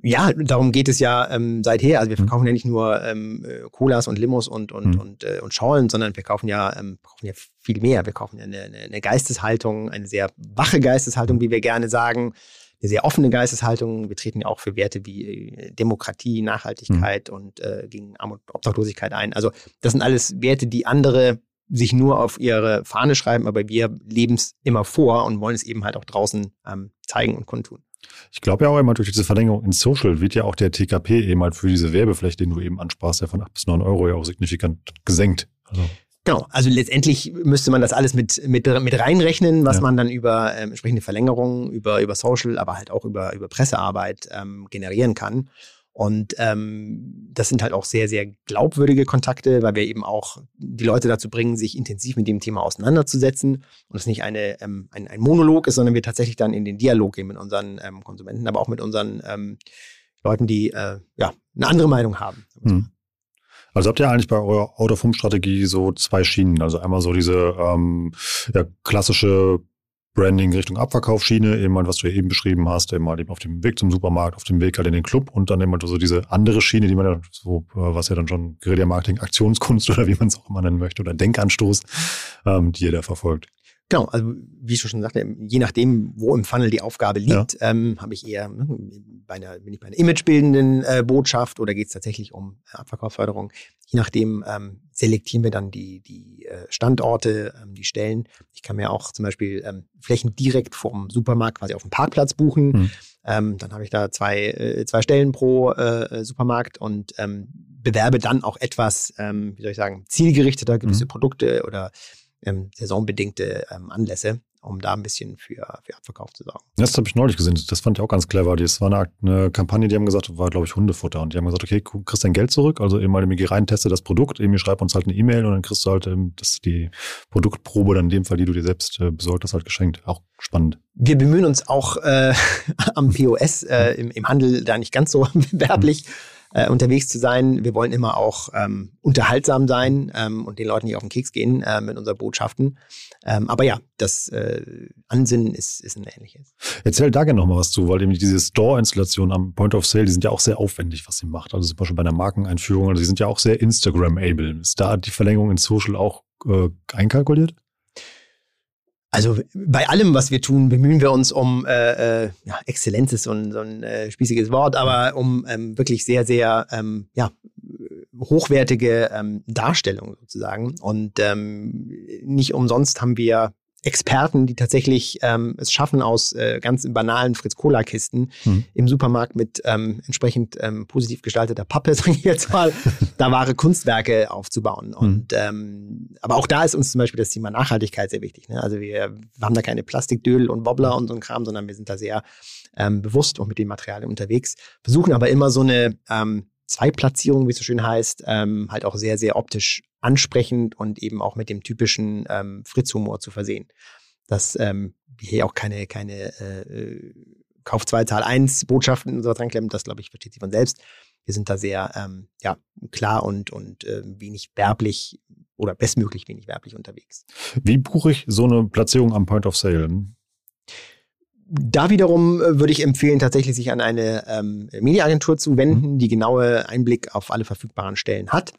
Speaker 2: Ja, darum geht es ja ähm, seither. Also wir
Speaker 1: Mhm.
Speaker 2: verkaufen ja nicht nur ähm, äh, Colas und Limos und und
Speaker 1: Mhm.
Speaker 2: und, äh, und Schorlen, sondern wir kaufen ja, ähm, kaufen ja viel mehr. Wir kaufen ja eine, eine Geisteshaltung, eine sehr wache Geisteshaltung, wie wir gerne sagen, eine sehr offene Geisteshaltung. Wir treten ja auch für Werte wie äh, Demokratie, Nachhaltigkeit und äh, gegen Armut und Obdachlosigkeit ein. Also das sind alles Werte, die andere sich nur auf ihre Fahne schreiben, aber wir leben es immer vor und wollen es eben halt auch draußen ähm, zeigen und kundtun.
Speaker 1: Ich glaube ja auch immer, durch diese Verlängerung in Social wird ja auch der TKP eben halt für diese Werbefläche, den du eben ansprachst, ja von 8 bis 9 Euro ja auch signifikant gesenkt. Also,
Speaker 2: Genau, also letztendlich müsste man das alles mit, mit, mit reinrechnen, was
Speaker 1: Ja.
Speaker 2: man dann über ähm, entsprechende Verlängerungen, über, über Social, aber halt auch über, über Pressearbeit ähm, generieren kann. Und ähm, das sind halt auch sehr, sehr glaubwürdige Kontakte, weil wir eben auch die Leute dazu bringen, sich intensiv mit dem Thema auseinanderzusetzen und es nicht eine, ähm, ein, ein Monolog ist, sondern wir tatsächlich dann in den Dialog gehen mit unseren ähm, Konsumenten, aber auch mit unseren ähm, Leuten, die äh, ja, eine andere Meinung haben.
Speaker 1: Hm. Also habt ihr eigentlich bei eurer Out-of-Home-Strategie so zwei Schienen? Also einmal so diese ähm, ja, klassische Branding Richtung Abverkaufsschiene, eben halt, was du eben beschrieben hast, eben halt eben auf dem Weg zum Supermarkt, auf dem Weg halt in den Club und dann eben halt so diese andere Schiene, die man ja so, äh, was ja dann schon Guerilla-Marketing, Aktionskunst oder wie man es auch immer nennen möchte oder Denkanstoß, ähm, die ihr da verfolgt.
Speaker 2: Genau, also wie ich schon sagte, je nachdem, wo im Funnel die Aufgabe liegt, ja. ähm, habe ich eher ne, bei einer, bin ich bei einer imagebildenden äh, Botschaft oder geht es tatsächlich um äh, Abverkaufsförderung. Je nachdem ähm, selektieren wir dann die, die äh, Standorte, ähm, die Stellen. Ich kann mir auch zum Beispiel ähm, Flächen direkt vom Supermarkt quasi auf dem Parkplatz buchen. Hm. Ähm, dann habe ich da zwei, äh, zwei Stellen pro äh, Supermarkt und ähm, bewerbe dann auch etwas, ähm, wie soll ich sagen, zielgerichteter gewisse hm. Produkte oder ähm, saisonbedingte ähm, Anlässe, um da ein bisschen für, für Abverkauf zu sorgen.
Speaker 1: Das habe ich neulich gesehen. Das fand ich auch ganz clever. Das war eine, eine Kampagne, die haben gesagt, war, glaube ich, Hundefutter. Und die haben gesagt, okay, du kriegst dein Geld zurück. Also eben mal geh rein, teste das Produkt, eben schreib uns halt eine E-Mail und dann kriegst du halt ähm, das, die Produktprobe, dann in dem Fall, die du dir selbst äh, besorgt hast, halt geschenkt. Auch spannend.
Speaker 2: Wir bemühen uns auch äh, am POS, äh, im, im Handel da nicht ganz so werblich. Äh, unterwegs zu sein. Wir wollen immer auch ähm, unterhaltsam sein ähm, und den Leuten nicht auf den Keks gehen äh, mit unseren Botschaften. Ähm, aber ja, das äh, Ansinnen ist, ist ein ähnliches.
Speaker 1: Erzähl da gerne noch mal was zu, weil eben diese Store-Installation am Point of Sale, die sind ja auch sehr aufwendig, was sie macht. Also zum Beispiel bei einer Markeneinführung, also die sind ja auch sehr Instagram-able. Ist da die Verlängerung in Social auch äh, einkalkuliert?
Speaker 2: Also bei allem, was wir tun, bemühen wir uns um äh, äh, ja, Exzellenz ist so ein, so ein äh, spießiges Wort, aber um ähm, wirklich sehr, sehr ähm, ja, hochwertige ähm, Darstellung sozusagen. Und ähm, nicht umsonst haben wir Experten, die tatsächlich ähm, es schaffen, aus äh, ganz banalen Fritz-Cola-Kisten hm. im Supermarkt mit ähm, entsprechend ähm, positiv gestalteter Pappe, sage ich jetzt mal, da wahre Kunstwerke aufzubauen. Hm. Und ähm, aber auch da ist uns zum Beispiel das Thema Nachhaltigkeit sehr wichtig. Ne? Also wir, wir haben da keine Plastikdödel und Wobbler und so ein Kram, sondern wir sind da sehr ähm, bewusst auch mit den Materialien unterwegs, versuchen aber immer so eine ähm, Zweitplatzierung, wie es so schön heißt, ähm, halt auch sehr, sehr optisch ansprechend und eben auch mit dem typischen ähm, Fritz-Humor zu versehen. Dass ähm, wir hier auch keine, keine äh, Kauf 2, Zahl 1 Botschaften und so dran klemmen, das glaube ich versteht sich von selbst. Wir sind da sehr ähm, ja, klar und, und äh, wenig werblich oder bestmöglich wenig werblich unterwegs.
Speaker 1: Wie buche ich so eine Platzierung am Point of Sale?
Speaker 2: Da wiederum äh, würde ich empfehlen, tatsächlich sich an eine ähm, Mediaagentur zu wenden, mhm. die genaue Einblick auf alle verfügbaren Stellen hat.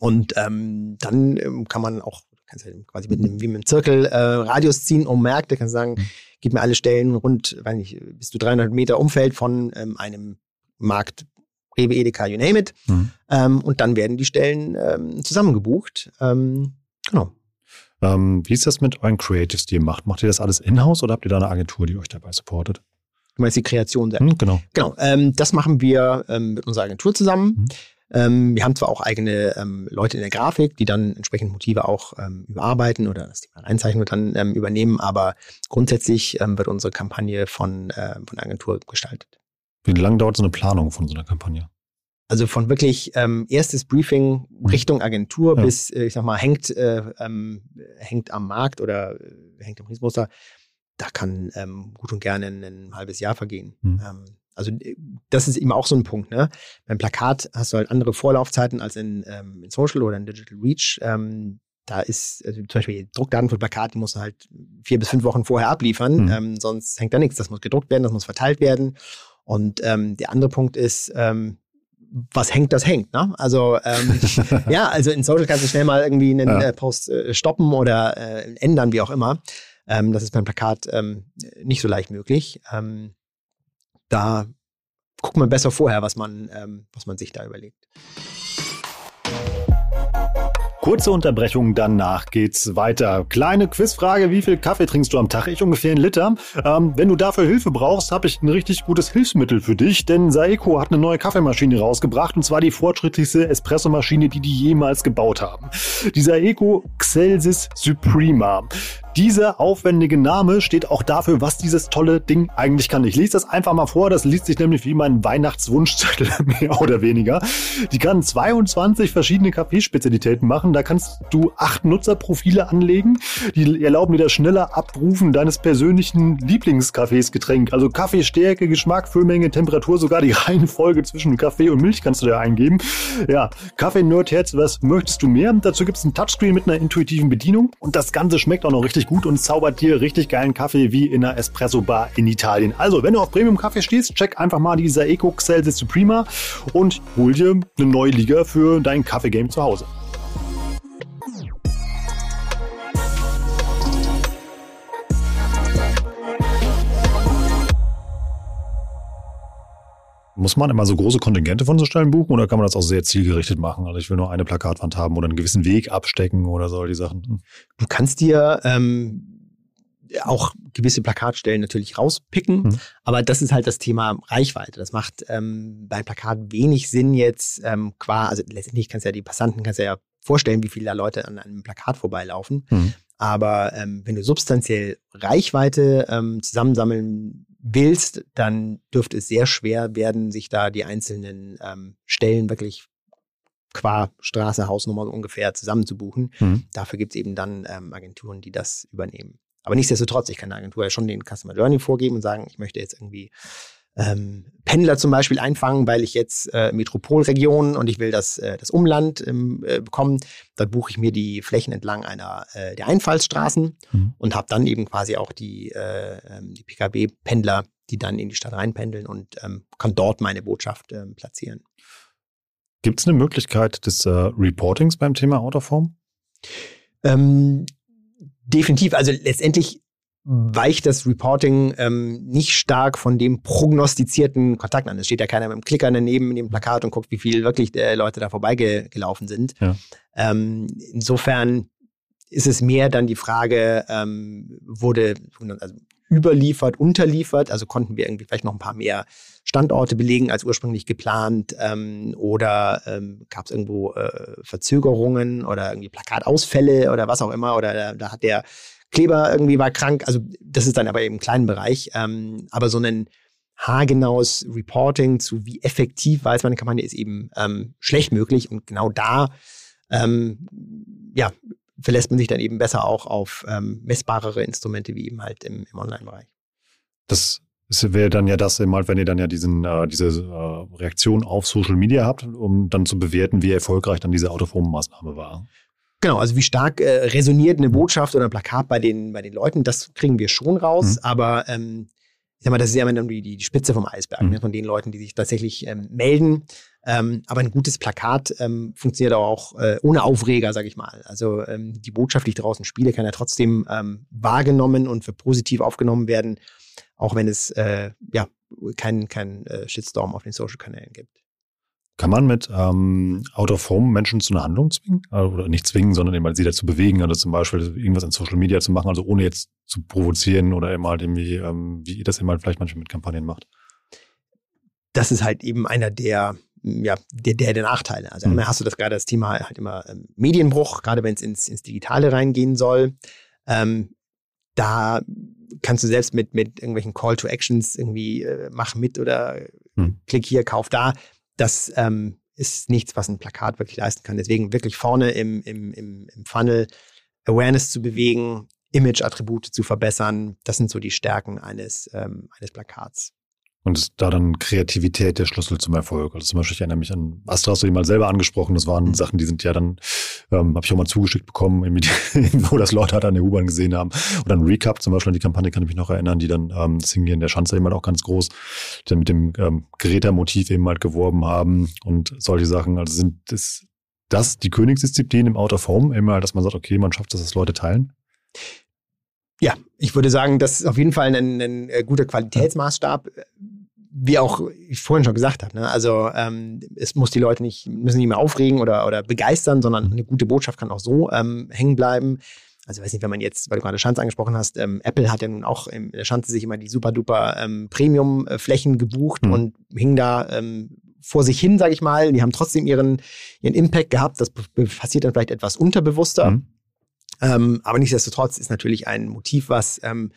Speaker 2: Und ähm, dann ähm, kann man auch, kannst ja quasi mit einem, wie mit einem Zirkel äh, Radius ziehen um Märkte, kannst sagen, mhm. gib mir alle Stellen rund, weiß nicht, bis zu 300 Meter Umfeld von ähm, einem Markt, Rewe, Edeka, you name it. Mhm. Ähm, und dann werden die Stellen ähm, zusammengebucht. Ähm, genau.
Speaker 1: Ähm, wie ist das mit euren Creatives, die ihr macht? Macht ihr das alles in-house oder habt ihr da eine Agentur, die euch dabei supportet?
Speaker 2: Du meinst die Kreation selbst? Mhm,
Speaker 1: genau.
Speaker 2: Genau. Ähm, das machen wir mit unserer Agentur zusammen. Mhm. Ähm, wir haben zwar auch eigene ähm, Leute in der Grafik, die dann entsprechend Motive auch ähm, überarbeiten oder das Thema Einzeichnung dann ähm, übernehmen, aber grundsätzlich ähm, wird unsere Kampagne von, äh, von der Agentur gestaltet.
Speaker 1: Wie lange dauert so eine Planung von so einer Kampagne?
Speaker 2: Also von wirklich ähm, erstes Briefing mhm. Richtung Agentur ja. bis, äh, ich sag mal, hängt, äh, ähm, hängt am Markt oder äh, hängt im Riesmuster, da kann ähm, gut und gerne ein, ein halbes Jahr vergehen. Mhm. Also äh, das ist eben auch so ein Punkt. Ne? Beim Plakat hast du halt andere Vorlaufzeiten als in, ähm, in Social oder in Digital Reach. Ähm, da ist also zum Beispiel Druckdaten für Plakat, die musst du halt vier bis fünf Wochen vorher abliefern, mhm. ähm, sonst hängt da nichts. Das muss gedruckt werden, das muss verteilt werden. Und ähm, der andere Punkt ist, ähm, was hängt, das hängt. Ne? Also ähm, ja, also in Social kannst du schnell mal irgendwie einen ja. äh, Post äh, stoppen oder äh, ändern, wie auch immer. Das ist beim Plakat nicht so leicht möglich. Ähm, da guckt man besser vorher, was man, ähm, was man sich da überlegt.
Speaker 1: Kurze Unterbrechung, danach geht's weiter. Kleine Quizfrage, wie viel Kaffee trinkst du am Tag? Ich ungefähr einen Liter. Ähm, wenn du dafür Hilfe brauchst, habe ich ein richtig gutes Hilfsmittel für dich, denn Saeco hat eine neue Kaffeemaschine rausgebracht und zwar die fortschrittlichste Espressomaschine, die die jemals gebaut haben. Die Saeco Xelsis Suprema. Dieser aufwendige Name steht auch dafür, was dieses tolle Ding eigentlich kann. Ich lese das einfach mal vor. Das liest sich nämlich wie mein Weihnachtswunschzettel, mehr oder weniger. Die kann 22 verschiedene Kaffeespezialitäten machen. Da kannst du acht Nutzerprofile anlegen. Die erlauben dir das schneller Abrufen deines persönlichen Lieblingskaffeesgetränk. Also Kaffeestärke, Geschmack, Füllmenge, Temperatur, sogar die Reihenfolge zwischen Kaffee und Milch kannst du da eingeben. Ja, Kaffee-Nerd-Herz, was möchtest du mehr? Dazu gibt es ein Touchscreen mit einer intuitiven Bedienung und das Ganze schmeckt auch noch richtig gut und zaubert dir richtig geilen Kaffee wie in einer Espresso-Bar in Italien. Also, wenn du auf Premium-Kaffee stehst, check einfach mal dieser Eco Celsius Suprema und hol dir eine neue Liga für dein Kaffee-Game zu Hause. Muss man immer so große Kontingente von so Stellen buchen oder kann man das auch sehr zielgerichtet machen? Also ich will nur eine Plakatwand haben oder einen gewissen Weg abstecken oder so die Sachen.
Speaker 2: Du kannst dir ähm, auch gewisse Plakatstellen natürlich rauspicken, mhm. aber das ist halt das Thema Reichweite. Das macht ähm, bei Plakat wenig Sinn jetzt ähm, qua, also letztendlich kannst du ja die Passanten kannst du ja vorstellen, wie viele da Leute an einem Plakat vorbeilaufen. Mhm. Aber ähm, wenn du substanziell Reichweite ähm, zusammensammeln willst, dann dürfte es sehr schwer werden, sich da die einzelnen ähm, Stellen wirklich qua Straße, Hausnummer ungefähr zusammenzubuchen. Mhm. Dafür gibt es eben dann ähm, Agenturen, die das übernehmen. Aber nichtsdestotrotz, ich kann der Agentur ja schon den Customer Journey vorgeben und sagen, ich möchte jetzt irgendwie ähm, Pendler zum Beispiel einfangen, weil ich jetzt äh, Metropolregion und ich will das, äh, das Umland ähm, äh, bekommen. Dann buche ich mir die Flächen entlang einer äh, der Einfallsstraßen mhm. und habe dann eben quasi auch die, äh, ähm, die PKW-Pendler, die dann in die Stadt reinpendeln und ähm, kann dort meine Botschaft ähm, platzieren.
Speaker 1: Gibt es eine Möglichkeit des äh, Reportings beim Thema Autoform?
Speaker 2: Ähm, definitiv. Also letztendlich weicht das Reporting ähm, nicht stark von dem prognostizierten Kontakt an. Es steht ja keiner mit dem Klicker daneben in dem Plakat und guckt, wie viele wirklich äh, Leute da vorbeigelaufen sind. Ja. Ähm, insofern ist es mehr dann die Frage, ähm, wurde also überliefert, unterliefert, also konnten wir irgendwie vielleicht noch ein paar mehr Standorte belegen als ursprünglich geplant ähm, oder ähm, gab es irgendwo äh, Verzögerungen oder irgendwie Plakatausfälle oder was auch immer oder da, da hat der Kleber irgendwie war krank. Also das ist dann aber eben im kleinen Bereich. Ähm, aber so ein haargenaues Reporting zu wie effektiv war es meine Kampagne ist eben ähm, schlecht möglich. Und genau da ähm, ja, verlässt man sich dann eben besser auch auf ähm, messbarere Instrumente wie eben halt im, im Online-Bereich.
Speaker 1: Das wäre dann ja das, halt, wenn ihr dann ja diesen, äh, diese äh, Reaktion auf Social Media habt, um dann zu bewerten, wie erfolgreich dann diese Autoform-Maßnahme war.
Speaker 2: Genau, also wie stark äh, resoniert eine Botschaft oder ein Plakat bei den, bei den Leuten, das kriegen wir schon raus, mhm. aber ähm, ich sag mal, das ist ja immer die, die Spitze vom Eisberg, mhm. ne, von den Leuten, die sich tatsächlich ähm, melden. Ähm, aber ein gutes Plakat ähm, funktioniert auch äh, ohne Aufreger, sag ich mal. Also ähm, die Botschaft, die ich draußen spiele, kann ja trotzdem ähm, wahrgenommen und für positiv aufgenommen werden, auch wenn es äh, ja keinen kein, äh, Shitstorm auf den Social-Kanälen gibt.
Speaker 1: Kann man mit ähm, Out of Home Menschen zu einer Handlung zwingen? Also, oder nicht zwingen, sondern eben halt sie dazu bewegen, also zum Beispiel irgendwas in Social Media zu machen, also ohne jetzt zu provozieren oder eben halt irgendwie, ähm, wie ihr das eben halt vielleicht manchmal mit Kampagnen macht?
Speaker 2: Das ist halt eben einer der, ja, der, der, der Nachteile. Also mhm. hast du das gerade das Thema halt immer ähm, Medienbruch, gerade wenn es ins, ins Digitale reingehen soll. Ähm, da kannst du selbst mit, mit irgendwelchen Call to Actions irgendwie äh, mach mit oder hm. klick hier, kauf da das ähm, ist nichts, was ein Plakat wirklich leisten kann. Deswegen wirklich vorne im, im, im, im Funnel Awareness zu bewegen, Image-Attribute zu verbessern, das sind so die Stärken eines, ähm, eines Plakats.
Speaker 1: Und ist da dann Kreativität der Schlüssel zum Erfolg? Also zum Beispiel, ich erinnere mich an Astra, hast du die mal selber angesprochen. Das waren mhm. Sachen, die sind ja dann, ähm, habe ich auch mal zugeschickt bekommen, wo das Leute halt an der U-Bahn gesehen haben. Oder ein Recap zum Beispiel an die Kampagne kann ich mich noch erinnern, die dann ähm, das Hingehen der Schanze eben halt auch ganz groß, die dann mit dem ähm, Gerätermotiv eben halt geworben haben und solche Sachen. Also sind das, das die Königsdisziplin im Out of Home, immer, halt, dass man sagt, okay, man schafft, dass das Leute teilen?
Speaker 2: Ja, ich würde sagen, das ist auf jeden Fall ein, ein äh, guter Qualitätsmaßstab. Wie auch ich vorhin schon gesagt habe, ne? also ähm, es muss die Leute nicht müssen nicht mehr aufregen oder oder begeistern, sondern eine gute Botschaft kann auch so ähm, hängen bleiben. Also weiß nicht, wenn man jetzt, weil du gerade Schanze angesprochen hast, ähm, Apple hat ja nun auch in der Schanze sich immer die super duper ähm, Premium-Flächen gebucht mhm. und hing da ähm, vor sich hin, sage ich mal. Die haben trotzdem ihren ihren Impact gehabt. Das passiert dann vielleicht etwas unterbewusster. Mhm. Ähm, aber nichtsdestotrotz ist natürlich ein Motiv, was ähm,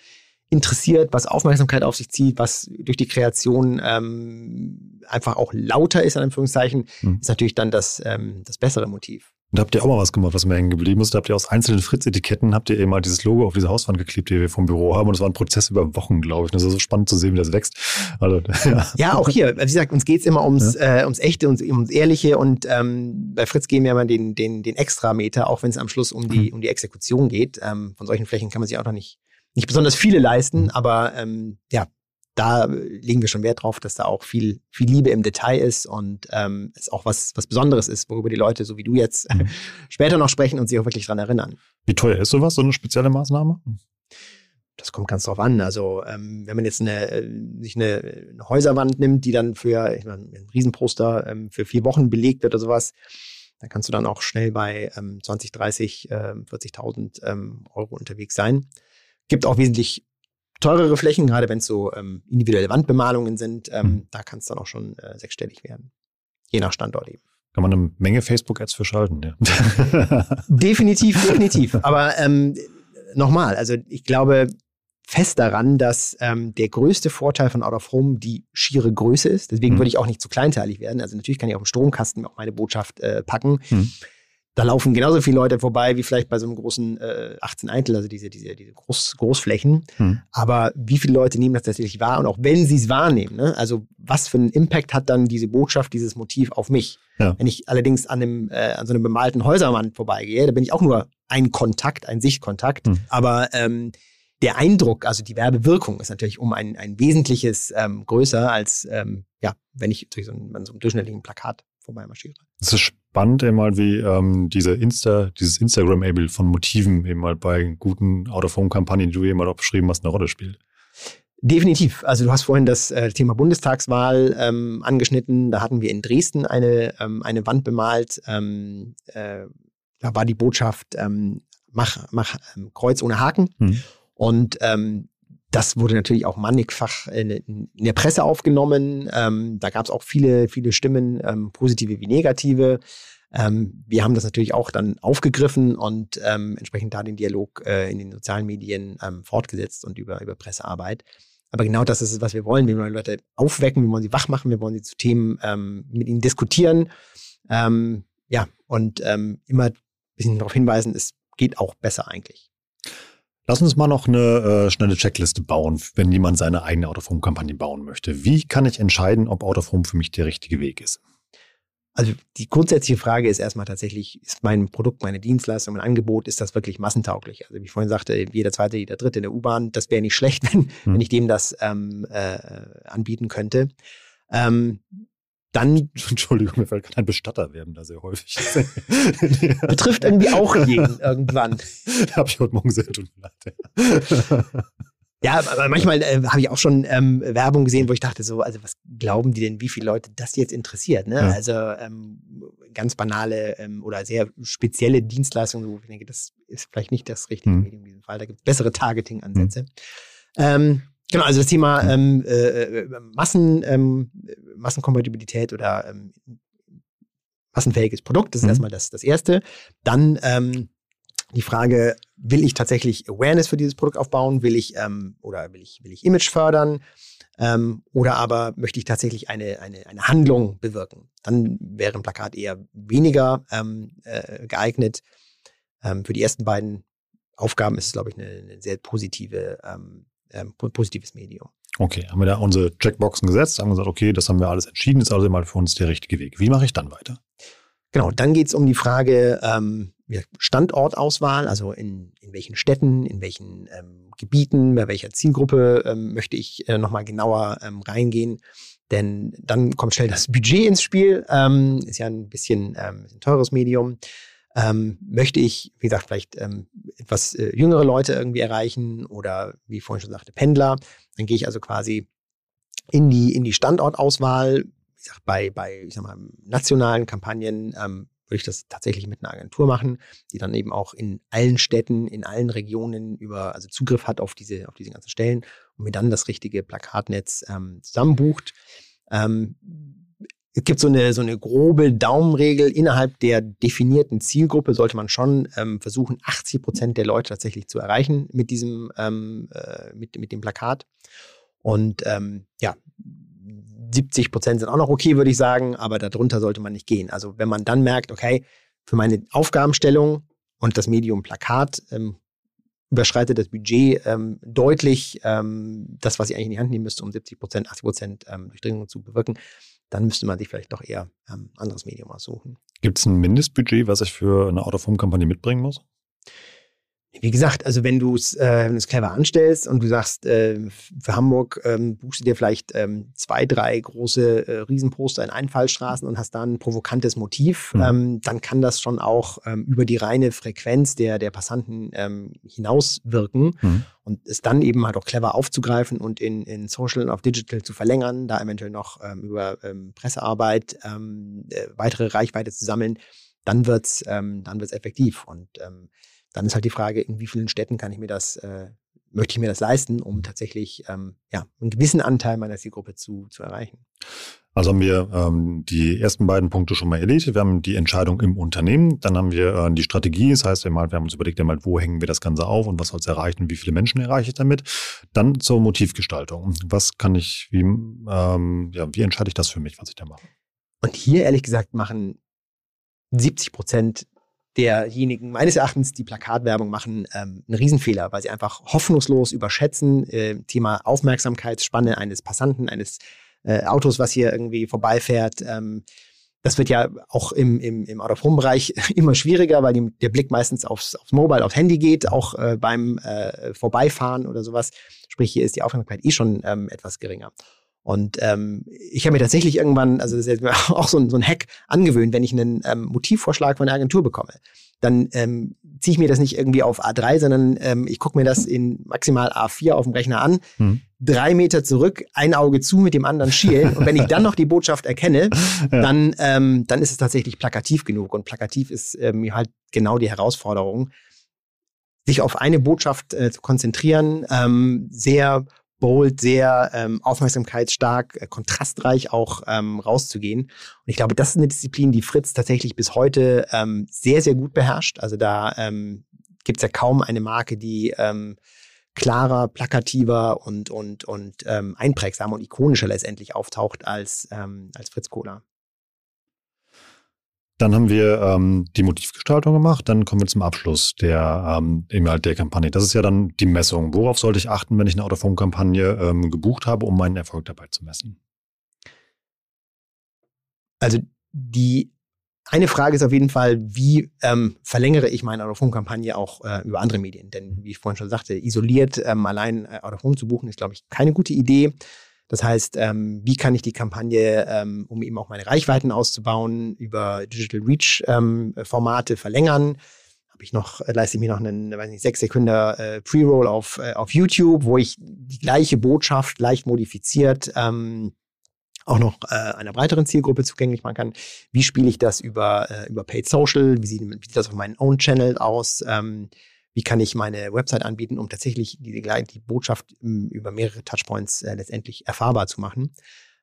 Speaker 2: interessiert, was Aufmerksamkeit auf sich zieht, was durch die Kreation ähm, einfach auch lauter ist, in Anführungszeichen, mhm. ist natürlich dann das, ähm, das bessere Motiv.
Speaker 1: Und da habt ihr auch mal was gemacht, was mir hängen geblieben ist. Da habt ihr aus einzelnen Fritz-Etiketten, habt ihr eben mal dieses Logo auf diese Hauswand geklebt, die wir vom Büro haben. Und es war ein Prozess über Wochen, glaube ich. Und das ist so spannend zu sehen, wie das wächst.
Speaker 2: Also, ja. ja, auch hier. Wie gesagt, uns geht's immer ums, ja. äh, ums Echte, ums, ums Ehrliche. Und ähm, bei Fritz gehen wir immer den, den, den Extrameter, auch wenn es am Schluss um die, mhm. um die Exekution geht. Ähm, von solchen Flächen kann man sich auch noch nicht, nicht besonders viele leisten. Mhm. Aber ähm, ja, da legen wir schon Wert drauf, dass da auch viel, viel Liebe im Detail ist und ähm, es auch was, was Besonderes ist, worüber die Leute, so wie du jetzt, mhm. später noch sprechen und sich auch wirklich dran erinnern.
Speaker 1: Wie teuer ist sowas, so eine spezielle Maßnahme?
Speaker 2: Das kommt ganz drauf an. Also ähm, wenn man jetzt eine, sich eine, eine Häuserwand nimmt, die dann für ich meine, ein Riesenposter ähm, für vier Wochen belegt wird oder sowas, dann kannst du dann auch schnell bei ähm, 20, 30, ähm, 40.000 ähm, Euro unterwegs sein. Gibt auch wesentlich teurere Flächen, gerade wenn es so ähm, individuelle Wandbemalungen sind, ähm, mhm. da kann es dann auch schon äh, sechsstellig werden. Je nach Standort eben.
Speaker 1: Kann man eine Menge Facebook-Ads für schalten, ja.
Speaker 2: definitiv, definitiv. Aber ähm, nochmal, also ich glaube fest daran, dass ähm, der größte Vorteil von Out of Home die schiere Größe ist. Deswegen mhm. würde ich auch nicht zu kleinteilig werden. Also natürlich kann ich auf dem Stromkasten auch meine Botschaft äh, packen. Mhm da laufen genauso viele Leute vorbei wie vielleicht bei so einem großen äh, 18 Eintel, also diese, diese, diese Groß, Großflächen. Hm. Aber wie viele Leute nehmen das tatsächlich wahr? Und auch wenn sie es wahrnehmen, ne? also was für einen Impact hat dann diese Botschaft, dieses Motiv auf mich? Ja. Wenn ich allerdings an, einem, äh, an so einem bemalten Häuserwand vorbeigehe, da bin ich auch nur ein Kontakt, ein Sichtkontakt. Hm. Aber ähm, der Eindruck, also die Werbewirkung ist natürlich um ein, ein wesentliches ähm, größer als ähm, ja, wenn ich durch so ein, so einem durchschnittlichen Plakat vorbeimarschiere.
Speaker 1: Das ist spannend, eben mal, wie ähm, diese Insta, dieses Instagram-Able von Motiven eben mal bei guten Out-of-Home-Kampagnen, die du eben mal auch beschrieben hast, eine Rolle spielt.
Speaker 2: Definitiv. Also du hast vorhin das äh, Thema Bundestagswahl ähm, angeschnitten. Da hatten wir in Dresden eine, ähm, eine Wand bemalt. Ähm, äh, da war die Botschaft, ähm, mach, mach ähm, Kreuz ohne Haken. Hm. Und ähm, das wurde natürlich auch mannigfach in, der Presse aufgenommen. Ähm, da gab es auch viele, viele Stimmen, ähm, positive wie negative. Ähm, wir haben das natürlich auch dann aufgegriffen und ähm, entsprechend da den Dialog äh, in den sozialen Medien ähm, fortgesetzt und über, über Pressearbeit. Aber genau das ist es, was wir wollen. Wir wollen Leute aufwecken, wir wollen sie wach machen, wir wollen sie zu Themen ähm, mit ihnen diskutieren. ja, und immer ein bisschen darauf hinweisen, es geht auch besser eigentlich.
Speaker 1: Lass uns mal noch eine äh, schnelle Checkliste bauen, wenn jemand seine eigene Out-of-Home-Kampagne bauen möchte. Wie kann ich entscheiden, ob Out-of-Home für mich der richtige Weg ist?
Speaker 2: Also die grundsätzliche Frage ist erstmal tatsächlich, ist mein Produkt, meine Dienstleistung, mein Angebot, ist das wirklich massentauglich? Also wie ich vorhin sagte, jeder zweite, jeder dritte in der U-Bahn, das wäre nicht schlecht, wenn, hm. wenn ich dem das ähm, äh, anbieten könnte. Ähm, dann.
Speaker 1: Entschuldigung, mir fällt gerade ein Bestatter werden da sehr häufig.
Speaker 2: Betrifft irgendwie auch jeden irgendwann.
Speaker 1: Habe ich heute Morgen sehr tun
Speaker 2: Ja, aber manchmal äh, habe ich auch schon ähm, Werbung gesehen, wo ich dachte so, also was glauben die denn, wie viele Leute das jetzt interessiert? Ne? Ja. Also ähm, ganz banale ähm, oder sehr spezielle Dienstleistungen, wo ich denke, das ist vielleicht nicht das richtige mhm. Medium in diesem Fall. Da gibt es bessere Targeting-Ansätze. Mhm. Genau, also das Thema ähm, äh, äh, Massen, ähm, Massenkompatibilität oder ähm, massenfähiges Produkt, das ist mhm. erstmal das, das Erste. Dann ähm, die Frage, will ich tatsächlich Awareness für dieses Produkt aufbauen? Will ich ähm, oder will ich, will ich Image fördern? Ähm, oder aber möchte ich tatsächlich eine, eine, eine Handlung bewirken? Dann wäre ein Plakat eher weniger ähm, äh, geeignet. Ähm, für die ersten beiden Aufgaben ist es, glaube ich, eine, eine sehr positive ähm, positives Medium.
Speaker 1: Okay, haben wir da unsere Checkboxen gesetzt, haben gesagt, okay, das haben wir alles entschieden, ist also mal für uns der richtige Weg. Wie mache ich dann weiter?
Speaker 2: Genau, dann geht es um die Frage ähm, Standortauswahl, also in, in welchen Städten, in welchen ähm, Gebieten, bei welcher Zielgruppe ähm, möchte ich äh, nochmal genauer ähm, reingehen. Denn dann kommt schnell das Budget ins Spiel, ähm, ist ja ein bisschen ähm, ein teures Medium. Ähm, möchte ich, wie gesagt, vielleicht ähm, etwas äh, jüngere Leute irgendwie erreichen oder wie ich vorhin schon sagte, Pendler, dann gehe ich also quasi in die, in die Standortauswahl. Wie gesagt, bei, bei ich sag mal, nationalen Kampagnen ähm, würde ich das tatsächlich mit einer Agentur machen, die dann eben auch in allen Städten, in allen Regionen über, also Zugriff hat auf diese, auf diese ganzen Stellen und mir dann das richtige Plakatnetz ähm, zusammenbucht. Ähm, es gibt so eine, so eine grobe Daumenregel. Innerhalb der definierten Zielgruppe sollte man schon ähm, versuchen, 80 Prozent der Leute tatsächlich zu erreichen mit diesem, ähm, äh, mit, mit dem Plakat. Und ähm, ja, 70 Prozent sind auch noch okay, würde ich sagen, aber darunter sollte man nicht gehen. Also wenn man dann merkt, okay, für meine Aufgabenstellung und das Medium Plakat ähm, überschreitet das Budget ähm, deutlich ähm, das, was ich eigentlich in die Hand nehmen müsste, um 70 Prozent, 80 Prozent ähm, Durchdringung zu bewirken, dann müsste man sich vielleicht doch eher ähm, anderes Medium aussuchen.
Speaker 1: Gibt es ein Mindestbudget, was ich für eine Out-of-Home-Kampagne mitbringen muss?
Speaker 2: Wie gesagt, also wenn du es äh, clever anstellst und du sagst, äh, für Hamburg ähm, buchst du dir vielleicht ähm, zwei, drei große äh, Riesenposter in Einfallstraßen und hast da ein provokantes Motiv, mhm. ähm, dann kann das schon auch ähm, über die reine Frequenz der, der Passanten ähm, hinauswirken mhm. und es dann eben halt auch clever aufzugreifen und in, in Social und auf Digital zu verlängern, da eventuell noch ähm, über ähm, Pressearbeit ähm, äh, weitere Reichweite zu sammeln, dann wird's ähm, dann wird's effektiv und ähm, dann ist halt die Frage, in wie vielen Städten kann ich mir das, äh, möchte ich mir das leisten, um tatsächlich ähm, ja, einen gewissen Anteil meiner Zielgruppe zu, zu erreichen.
Speaker 1: Also haben wir ähm, die ersten beiden Punkte schon mal erledigt. Wir haben die Entscheidung im Unternehmen, dann haben wir äh, die Strategie, das heißt, wir, mal, wir haben uns überlegt, mal, wo hängen wir das Ganze auf und was soll es erreichen, wie viele Menschen erreiche ich damit. Dann zur Motivgestaltung. Was kann ich, wie, ähm, ja, wie entscheide ich das für mich, was ich da mache?
Speaker 2: Und hier ehrlich gesagt machen 70 Prozent derjenigen meines Erachtens, die Plakatwerbung machen, ähm, einen Riesenfehler, weil sie einfach hoffnungslos überschätzen, äh, Thema Aufmerksamkeitsspanne eines Passanten, eines äh, Autos, was hier irgendwie vorbeifährt. Ähm, das wird ja auch im, im, im Out-of-Home-Bereich immer schwieriger, weil die, der Blick meistens aufs, aufs Mobile, aufs Handy geht, auch äh, beim äh, Vorbeifahren oder sowas. Sprich, hier ist die Aufmerksamkeit eh schon ähm, etwas geringer. Und ähm, ich habe mir tatsächlich irgendwann, also das ist auch so ein, so ein Hack angewöhnt, wenn ich einen ähm, Motivvorschlag von der Agentur bekomme, dann ähm, ziehe ich mir das nicht irgendwie auf A3, sondern ähm, ich gucke mir das in maximal A4 auf dem Rechner an, hm. drei Meter zurück, ein Auge zu mit dem anderen schielen. Und wenn ich dann noch die Botschaft erkenne, ja. dann, ähm, dann ist es tatsächlich plakativ genug. Und plakativ ist ähm, halt genau die Herausforderung, sich auf eine Botschaft äh, zu konzentrieren, ähm, sehr bold, sehr ähm, aufmerksamkeitsstark, äh, kontrastreich auch ähm, rauszugehen. Und ich glaube, das ist eine Disziplin, die Fritz tatsächlich bis heute ähm, sehr, sehr gut beherrscht. Also da ähm, gibt es ja kaum eine Marke, die ähm, klarer, plakativer und, und, und ähm, einprägsamer und ikonischer letztendlich auftaucht als, ähm, als Fritz Kohler.
Speaker 1: Dann haben wir ähm, die Motivgestaltung gemacht. Dann kommen wir zum Abschluss der ähm, Inhalt der Kampagne. Das ist ja dann die Messung. Worauf sollte ich achten, wenn ich eine Autophone-Kampagne ähm, gebucht habe, um meinen Erfolg dabei zu messen?
Speaker 2: Also die eine Frage ist auf jeden Fall, wie ähm, verlängere ich meine Autophone-Kampagne auch äh, über andere Medien? Denn wie ich vorhin schon sagte, isoliert ähm, allein äh, zu buchen, ist, glaube ich, keine gute Idee. Das heißt, ähm, wie kann ich die Kampagne, ähm, um eben auch meine Reichweiten auszubauen, über Digital Reach ähm, Formate verlängern? Habe ich noch, äh, leiste ich mir noch einen, weiß nicht, sechs Sekunden äh, Pre-Roll auf, äh, auf YouTube, wo ich die gleiche Botschaft leicht modifiziert ähm, auch noch äh, einer breiteren Zielgruppe zugänglich machen kann. Wie spiele ich das über, äh, über Paid Social? Wie sieht, wie sieht das auf meinen Own Channel aus? Ähm, wie kann ich meine Website anbieten, um tatsächlich die, die Botschaft hm, über mehrere Touchpoints äh, letztendlich erfahrbar zu machen.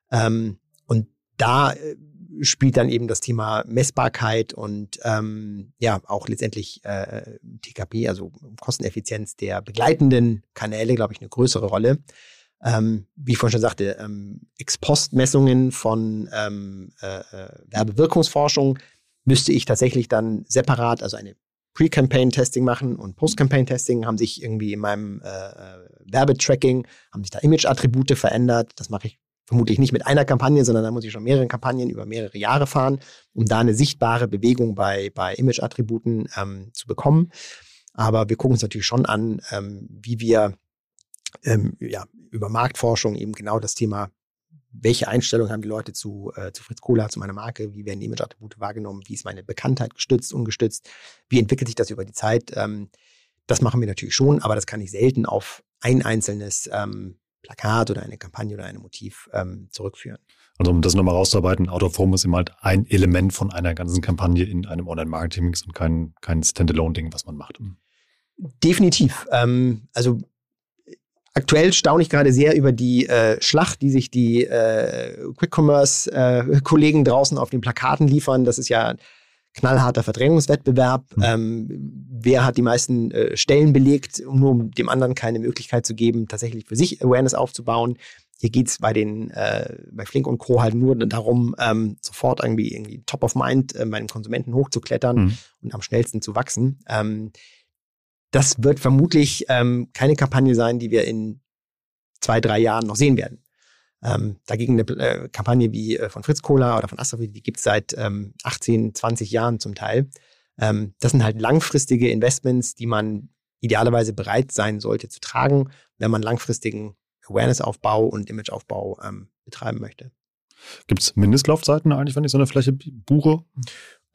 Speaker 2: Ähm, und da äh, spielt dann eben das Thema Messbarkeit und ähm, ja auch letztendlich äh, TKP, also Kosteneffizienz der begleitenden Kanäle, glaube ich, eine größere Rolle. Ähm, wie ich vorhin schon sagte, ähm, Ex-Post-Messungen von ähm, äh, äh Werbewirkungsforschung müsste ich tatsächlich dann separat, also eine Pre-Campaign-Testing machen und Post-Campaign-Testing haben sich irgendwie in meinem äh, äh, Werbetracking, haben sich da Image-Attribute verändert. Das mache ich vermutlich nicht mit einer Kampagne, sondern da muss ich schon mehrere Kampagnen über mehrere Jahre fahren, um da eine sichtbare Bewegung bei, bei Image-Attributen ähm, zu bekommen. Aber wir gucken uns natürlich schon an, ähm, wie wir ähm, ja, über Marktforschung eben genau das Thema welche Einstellung haben die Leute zu, äh, zu Fritz Kohler, zu meiner Marke, wie werden die Image-Attribute wahrgenommen, wie ist meine Bekanntheit gestützt, ungestützt, wie entwickelt sich das über die Zeit. Ähm, das machen wir natürlich schon, aber das kann ich selten auf ein einzelnes ähm, Plakat oder eine Kampagne oder ein Motiv ähm, zurückführen.
Speaker 1: Also um das nochmal rauszuarbeiten, Out of Home ist immer halt ein Element von einer ganzen Kampagne in einem Online-Marketing-Mix und kein, kein Standalone-Ding, was man macht.
Speaker 2: Definitiv. Ähm, also Aktuell staune ich gerade sehr über die äh, Schlacht, die sich die äh, Quick-Commerce-Kollegen äh, draußen auf den Plakaten liefern. Das ist ja knallharter Verdrängungswettbewerb. Mhm. Ähm, wer hat die meisten äh, Stellen belegt, um nur um dem anderen keine Möglichkeit zu geben, tatsächlich für sich Awareness aufzubauen. Hier geht's bei den äh, bei Flink und Co. halt nur darum, ähm, sofort irgendwie, irgendwie top of mind äh, bei den Konsumenten hochzuklettern mhm. und am schnellsten zu wachsen. Ähm, das wird vermutlich ähm, keine Kampagne sein, die wir in zwei, drei Jahren noch sehen werden. Ähm, dagegen eine äh, Kampagne wie äh, von Fritz Kohler oder von Astra, die gibt es seit ähm, 18, 20 Jahren zum Teil. Ähm, das sind halt langfristige Investments, die man idealerweise bereit sein sollte zu tragen, wenn man langfristigen Awareness-Aufbau und Image-Aufbau ähm, betreiben möchte.
Speaker 1: Gibt es Mindestlaufzeiten eigentlich, wenn ich so eine Fläche buche?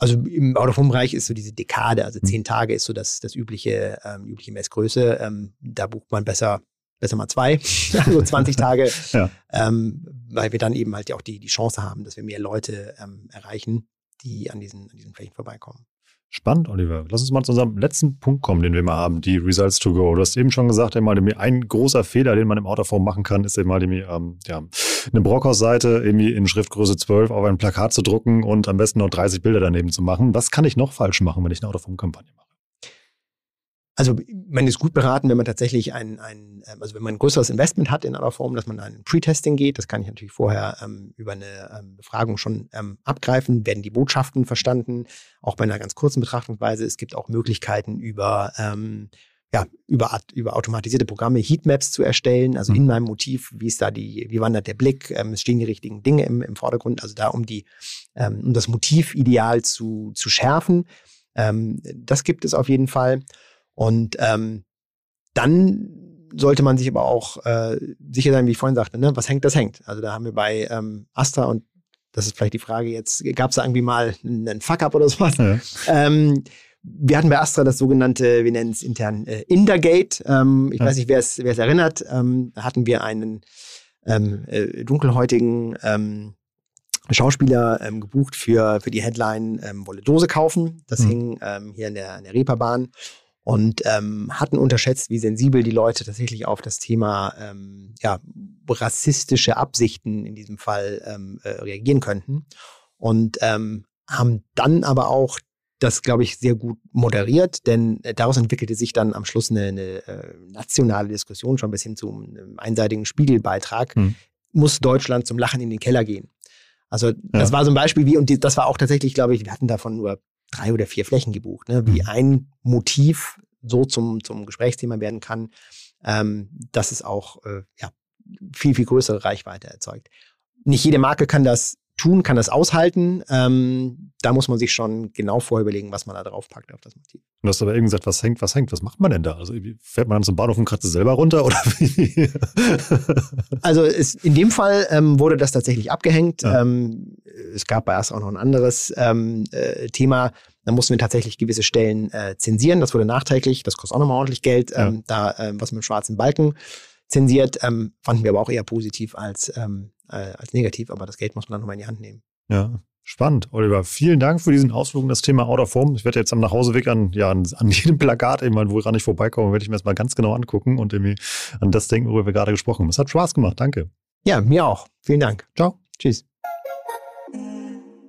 Speaker 2: Also im Autofonbereich ist so diese Dekade, also zehn hm. Tage ist so das, das übliche, ähm, übliche Messgröße. Ähm, da bucht man besser, besser mal zwei, also 20 Tage, ja. ähm, weil wir dann eben halt ja auch die, die Chance haben, dass wir mehr Leute ähm, erreichen, die an diesen, an diesen Flächen vorbeikommen.
Speaker 1: Spannend, Oliver. Lass uns mal zu unserem letzten Punkt kommen, den wir mal haben, die Results to go. Du hast eben schon gesagt, einmal ein großer Fehler, den man im Autoform machen kann, ist einmal ähm, ja, eine Brockhaus-Seite irgendwie in Schriftgröße 12 auf ein Plakat zu drucken und am besten noch 30 Bilder daneben zu machen. Was kann ich noch falsch machen, wenn ich eine Autoform-Kampagne mache?
Speaker 2: Also man ist gut beraten, wenn man tatsächlich ein, ein ähm, also wenn man ein größeres Investment hat in einer Form, dass man da in Pre-Testing geht. Das kann ich natürlich vorher ähm, über eine ähm, Befragung schon ähm, abgreifen. Werden die Botschaften verstanden? Auch bei einer ganz kurzen Betrachtungsweise. Es gibt auch Möglichkeiten über ähm, ja, über, über automatisierte Programme Heatmaps zu erstellen, also in mhm. meinem Motiv, wie ist da die, wie wandert der Blick, ähm, es stehen die richtigen Dinge im, im Vordergrund, also da um die, ähm, um das Motiv ideal zu, zu schärfen. Ähm, das gibt es auf jeden Fall. Und ähm, dann sollte man sich aber auch äh, sicher sein, wie ich vorhin sagte, ne? was hängt, das hängt. Also da haben wir bei ähm, Astra und das ist vielleicht die Frage jetzt, gab es da irgendwie mal einen Fuck-up oder sowas? Ja. Ähm, wir hatten bei Astra das sogenannte, wir nennen es intern äh, Indergate. Ähm, ich ja. weiß nicht, wer es erinnert. Ähm, da hatten wir einen ähm, äh, dunkelhäutigen ähm, Schauspieler ähm, gebucht für, für die Headline ähm, Wolle Dose kaufen. Das mhm. hing ähm, hier in der, in der Reeperbahn und ähm, hatten unterschätzt, wie sensibel die Leute tatsächlich auf das Thema ähm, ja, rassistische Absichten in diesem Fall ähm, äh, reagieren könnten. Und ähm, haben dann aber auch das, glaube ich, sehr gut moderiert, denn äh, daraus entwickelte sich dann am Schluss eine, eine äh, nationale Diskussion, schon bis hin zu einem einseitigen Spiegelbeitrag. Hm. Muss Deutschland zum Lachen in den Keller gehen? Also, das ja. war so ein Beispiel wie, und die, das war auch tatsächlich, glaube ich, wir hatten davon nur drei oder vier Flächen gebucht, ne, wie hm. ein Motiv so zum, zum Gesprächsthema werden kann, ähm, dass es auch äh, ja, viel, viel größere Reichweite erzeugt. Nicht jede Marke kann das tun, kann das aushalten. Ähm, da muss man sich schon genau vorher überlegen, was man da drauf packt auf das Motiv.
Speaker 1: Du hast aber eben gesagt, was hängt, was hängt, was macht man denn da? Also fährt man dann zum Bahnhof und kratzt es selber runter oder wie?
Speaker 2: also es, in dem Fall ähm, wurde das tatsächlich abgehängt. Ja. Ähm, es gab bei erst auch noch ein anderes ähm, äh, Thema. Da mussten wir tatsächlich gewisse Stellen äh, zensieren. Das wurde nachträglich. Das kostet auch nochmal ordentlich Geld. Ja. Ähm, da äh, was mit dem schwarzen Balken zensiert. Ähm, fanden wir aber auch eher positiv als, ähm, äh, als negativ, aber das Geld muss man dann nochmal in die Hand nehmen.
Speaker 1: Ja, Spannend, Oliver. Vielen Dank für diesen Ausflug in das Thema Out of Form. Ich werde jetzt am Nachhauseweg an, ja, an, an jedem Plakat, eben, wo ich vorbeikomme, werde ich mir das mal ganz genau angucken und irgendwie an das denken, worüber wir gerade gesprochen haben. Es hat Spaß gemacht. Danke.
Speaker 2: Ja, mir auch. Vielen Dank. Ciao. Tschüss.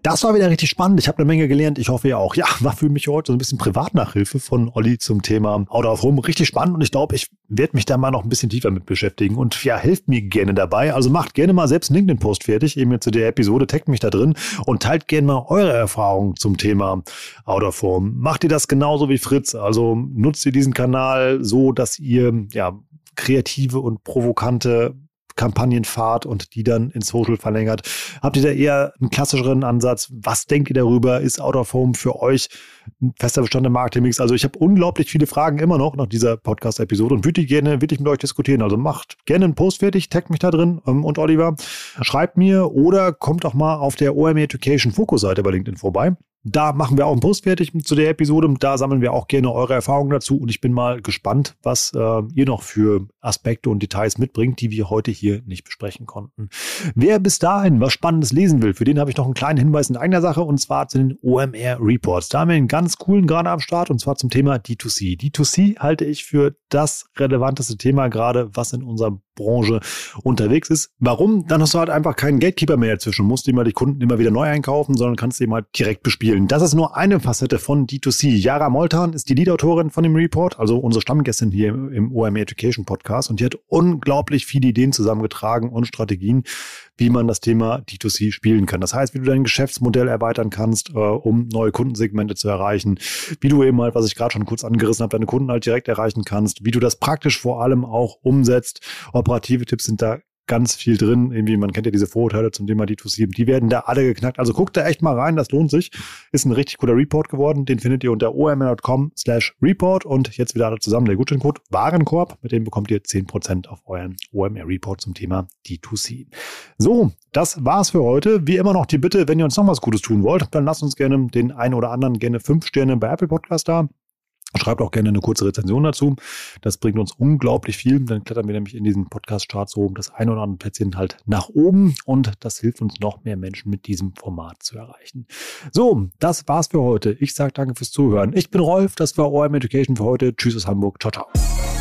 Speaker 1: Das war wieder richtig spannend. Ich habe eine Menge gelernt. Ich hoffe ihr auch. Ja, war für mich heute so ein bisschen Privatnachhilfe von Olli zum Thema Out of Home. Richtig spannend und ich glaube, ich werde mich da mal noch ein bisschen tiefer mit beschäftigen und ja, helft mir gerne dabei. Also macht gerne mal selbst einen LinkedIn-Post fertig, eben zu der Episode, taggt mich da drin und teilt gerne mal eure Erfahrungen zum Thema Out of Home. Macht ihr das genauso wie Fritz? Also nutzt ihr diesen Kanal so, dass ihr ja kreative und provokante Kampagnen fahrt und die dann in Social verlängert. Habt ihr da eher einen klassischeren Ansatz? Was denkt ihr darüber? Ist Out of Home für euch ein fester Bestand im Marketingmix? Also ich habe unglaublich viele Fragen immer noch nach dieser Podcast-Episode und würde gerne wirklich mit euch diskutieren. Also macht gerne einen Post fertig, taggt mich da drin ähm, und Oliver. Schreibt mir oder kommt auch mal auf der OME Education Fokus-Seite bei LinkedIn vorbei. Da machen wir auch einen Post fertig zu der Episode. Da sammeln wir auch gerne eure Erfahrungen dazu. Und ich bin mal gespannt, was äh, ihr noch für Aspekte und Details mitbringt, die wir heute hier nicht besprechen konnten. Wer bis dahin was Spannendes lesen will, für den habe ich noch einen kleinen Hinweis in eigener Sache und zwar zu den OMR Reports. Da haben wir einen ganz coolen gerade am Start und zwar zum Thema D2C. D2C halte ich für das relevanteste Thema gerade, was in unserer Branche unterwegs ist. Warum? Dann hast du halt einfach keinen Gatekeeper mehr dazwischen, musst immer die Kunden immer wieder neu einkaufen, sondern kannst sie mal direkt bespielen. Das ist nur eine Facette von D2C. Yara Moltan ist die Lead-Autorin von dem Report, also unsere Stammgästin hier im OMR Education Podcast und die hat unglaublich viele Ideen zusammengetragen und Strategien, wie man das Thema D2C spielen kann. Das heißt, wie du dein Geschäftsmodell erweitern kannst, äh, um neue Kundensegmente zu erreichen, wie du eben halt, was ich gerade schon kurz angerissen habe, deine Kunden halt direkt erreichen kannst, wie du das praktisch vor allem auch umsetzt. Operative Tipps sind da ganz viel drin. Irgendwie, man kennt ja diese Vorurteile zum Thema D2C, die werden da alle geknackt. Also guckt da echt mal rein, das lohnt sich. Ist ein richtig cooler Report geworden. Den findet ihr unter omr.com slash report und jetzt wieder alle zusammen. Der Gutscheincode Warenkorb, mit dem bekommt ihr 10% auf euren OMR-Report zum Thema D2C. So, das war's für heute. Wie immer noch die Bitte, wenn ihr uns noch was Gutes tun wollt, dann lasst uns gerne den einen oder anderen gerne fünf Sterne bei Apple Podcast da. Schreibt auch gerne eine kurze Rezension dazu. Das bringt uns unglaublich viel. Dann klettern wir nämlich in diesen Podcast-Charts oben das ein oder andere Plätzchen halt nach oben und das hilft uns noch mehr Menschen mit diesem Format zu erreichen. So, das war's für heute. Ich sage danke fürs Zuhören. Ich bin Rolf, das war OM Education für heute. Tschüss aus Hamburg. Ciao, ciao.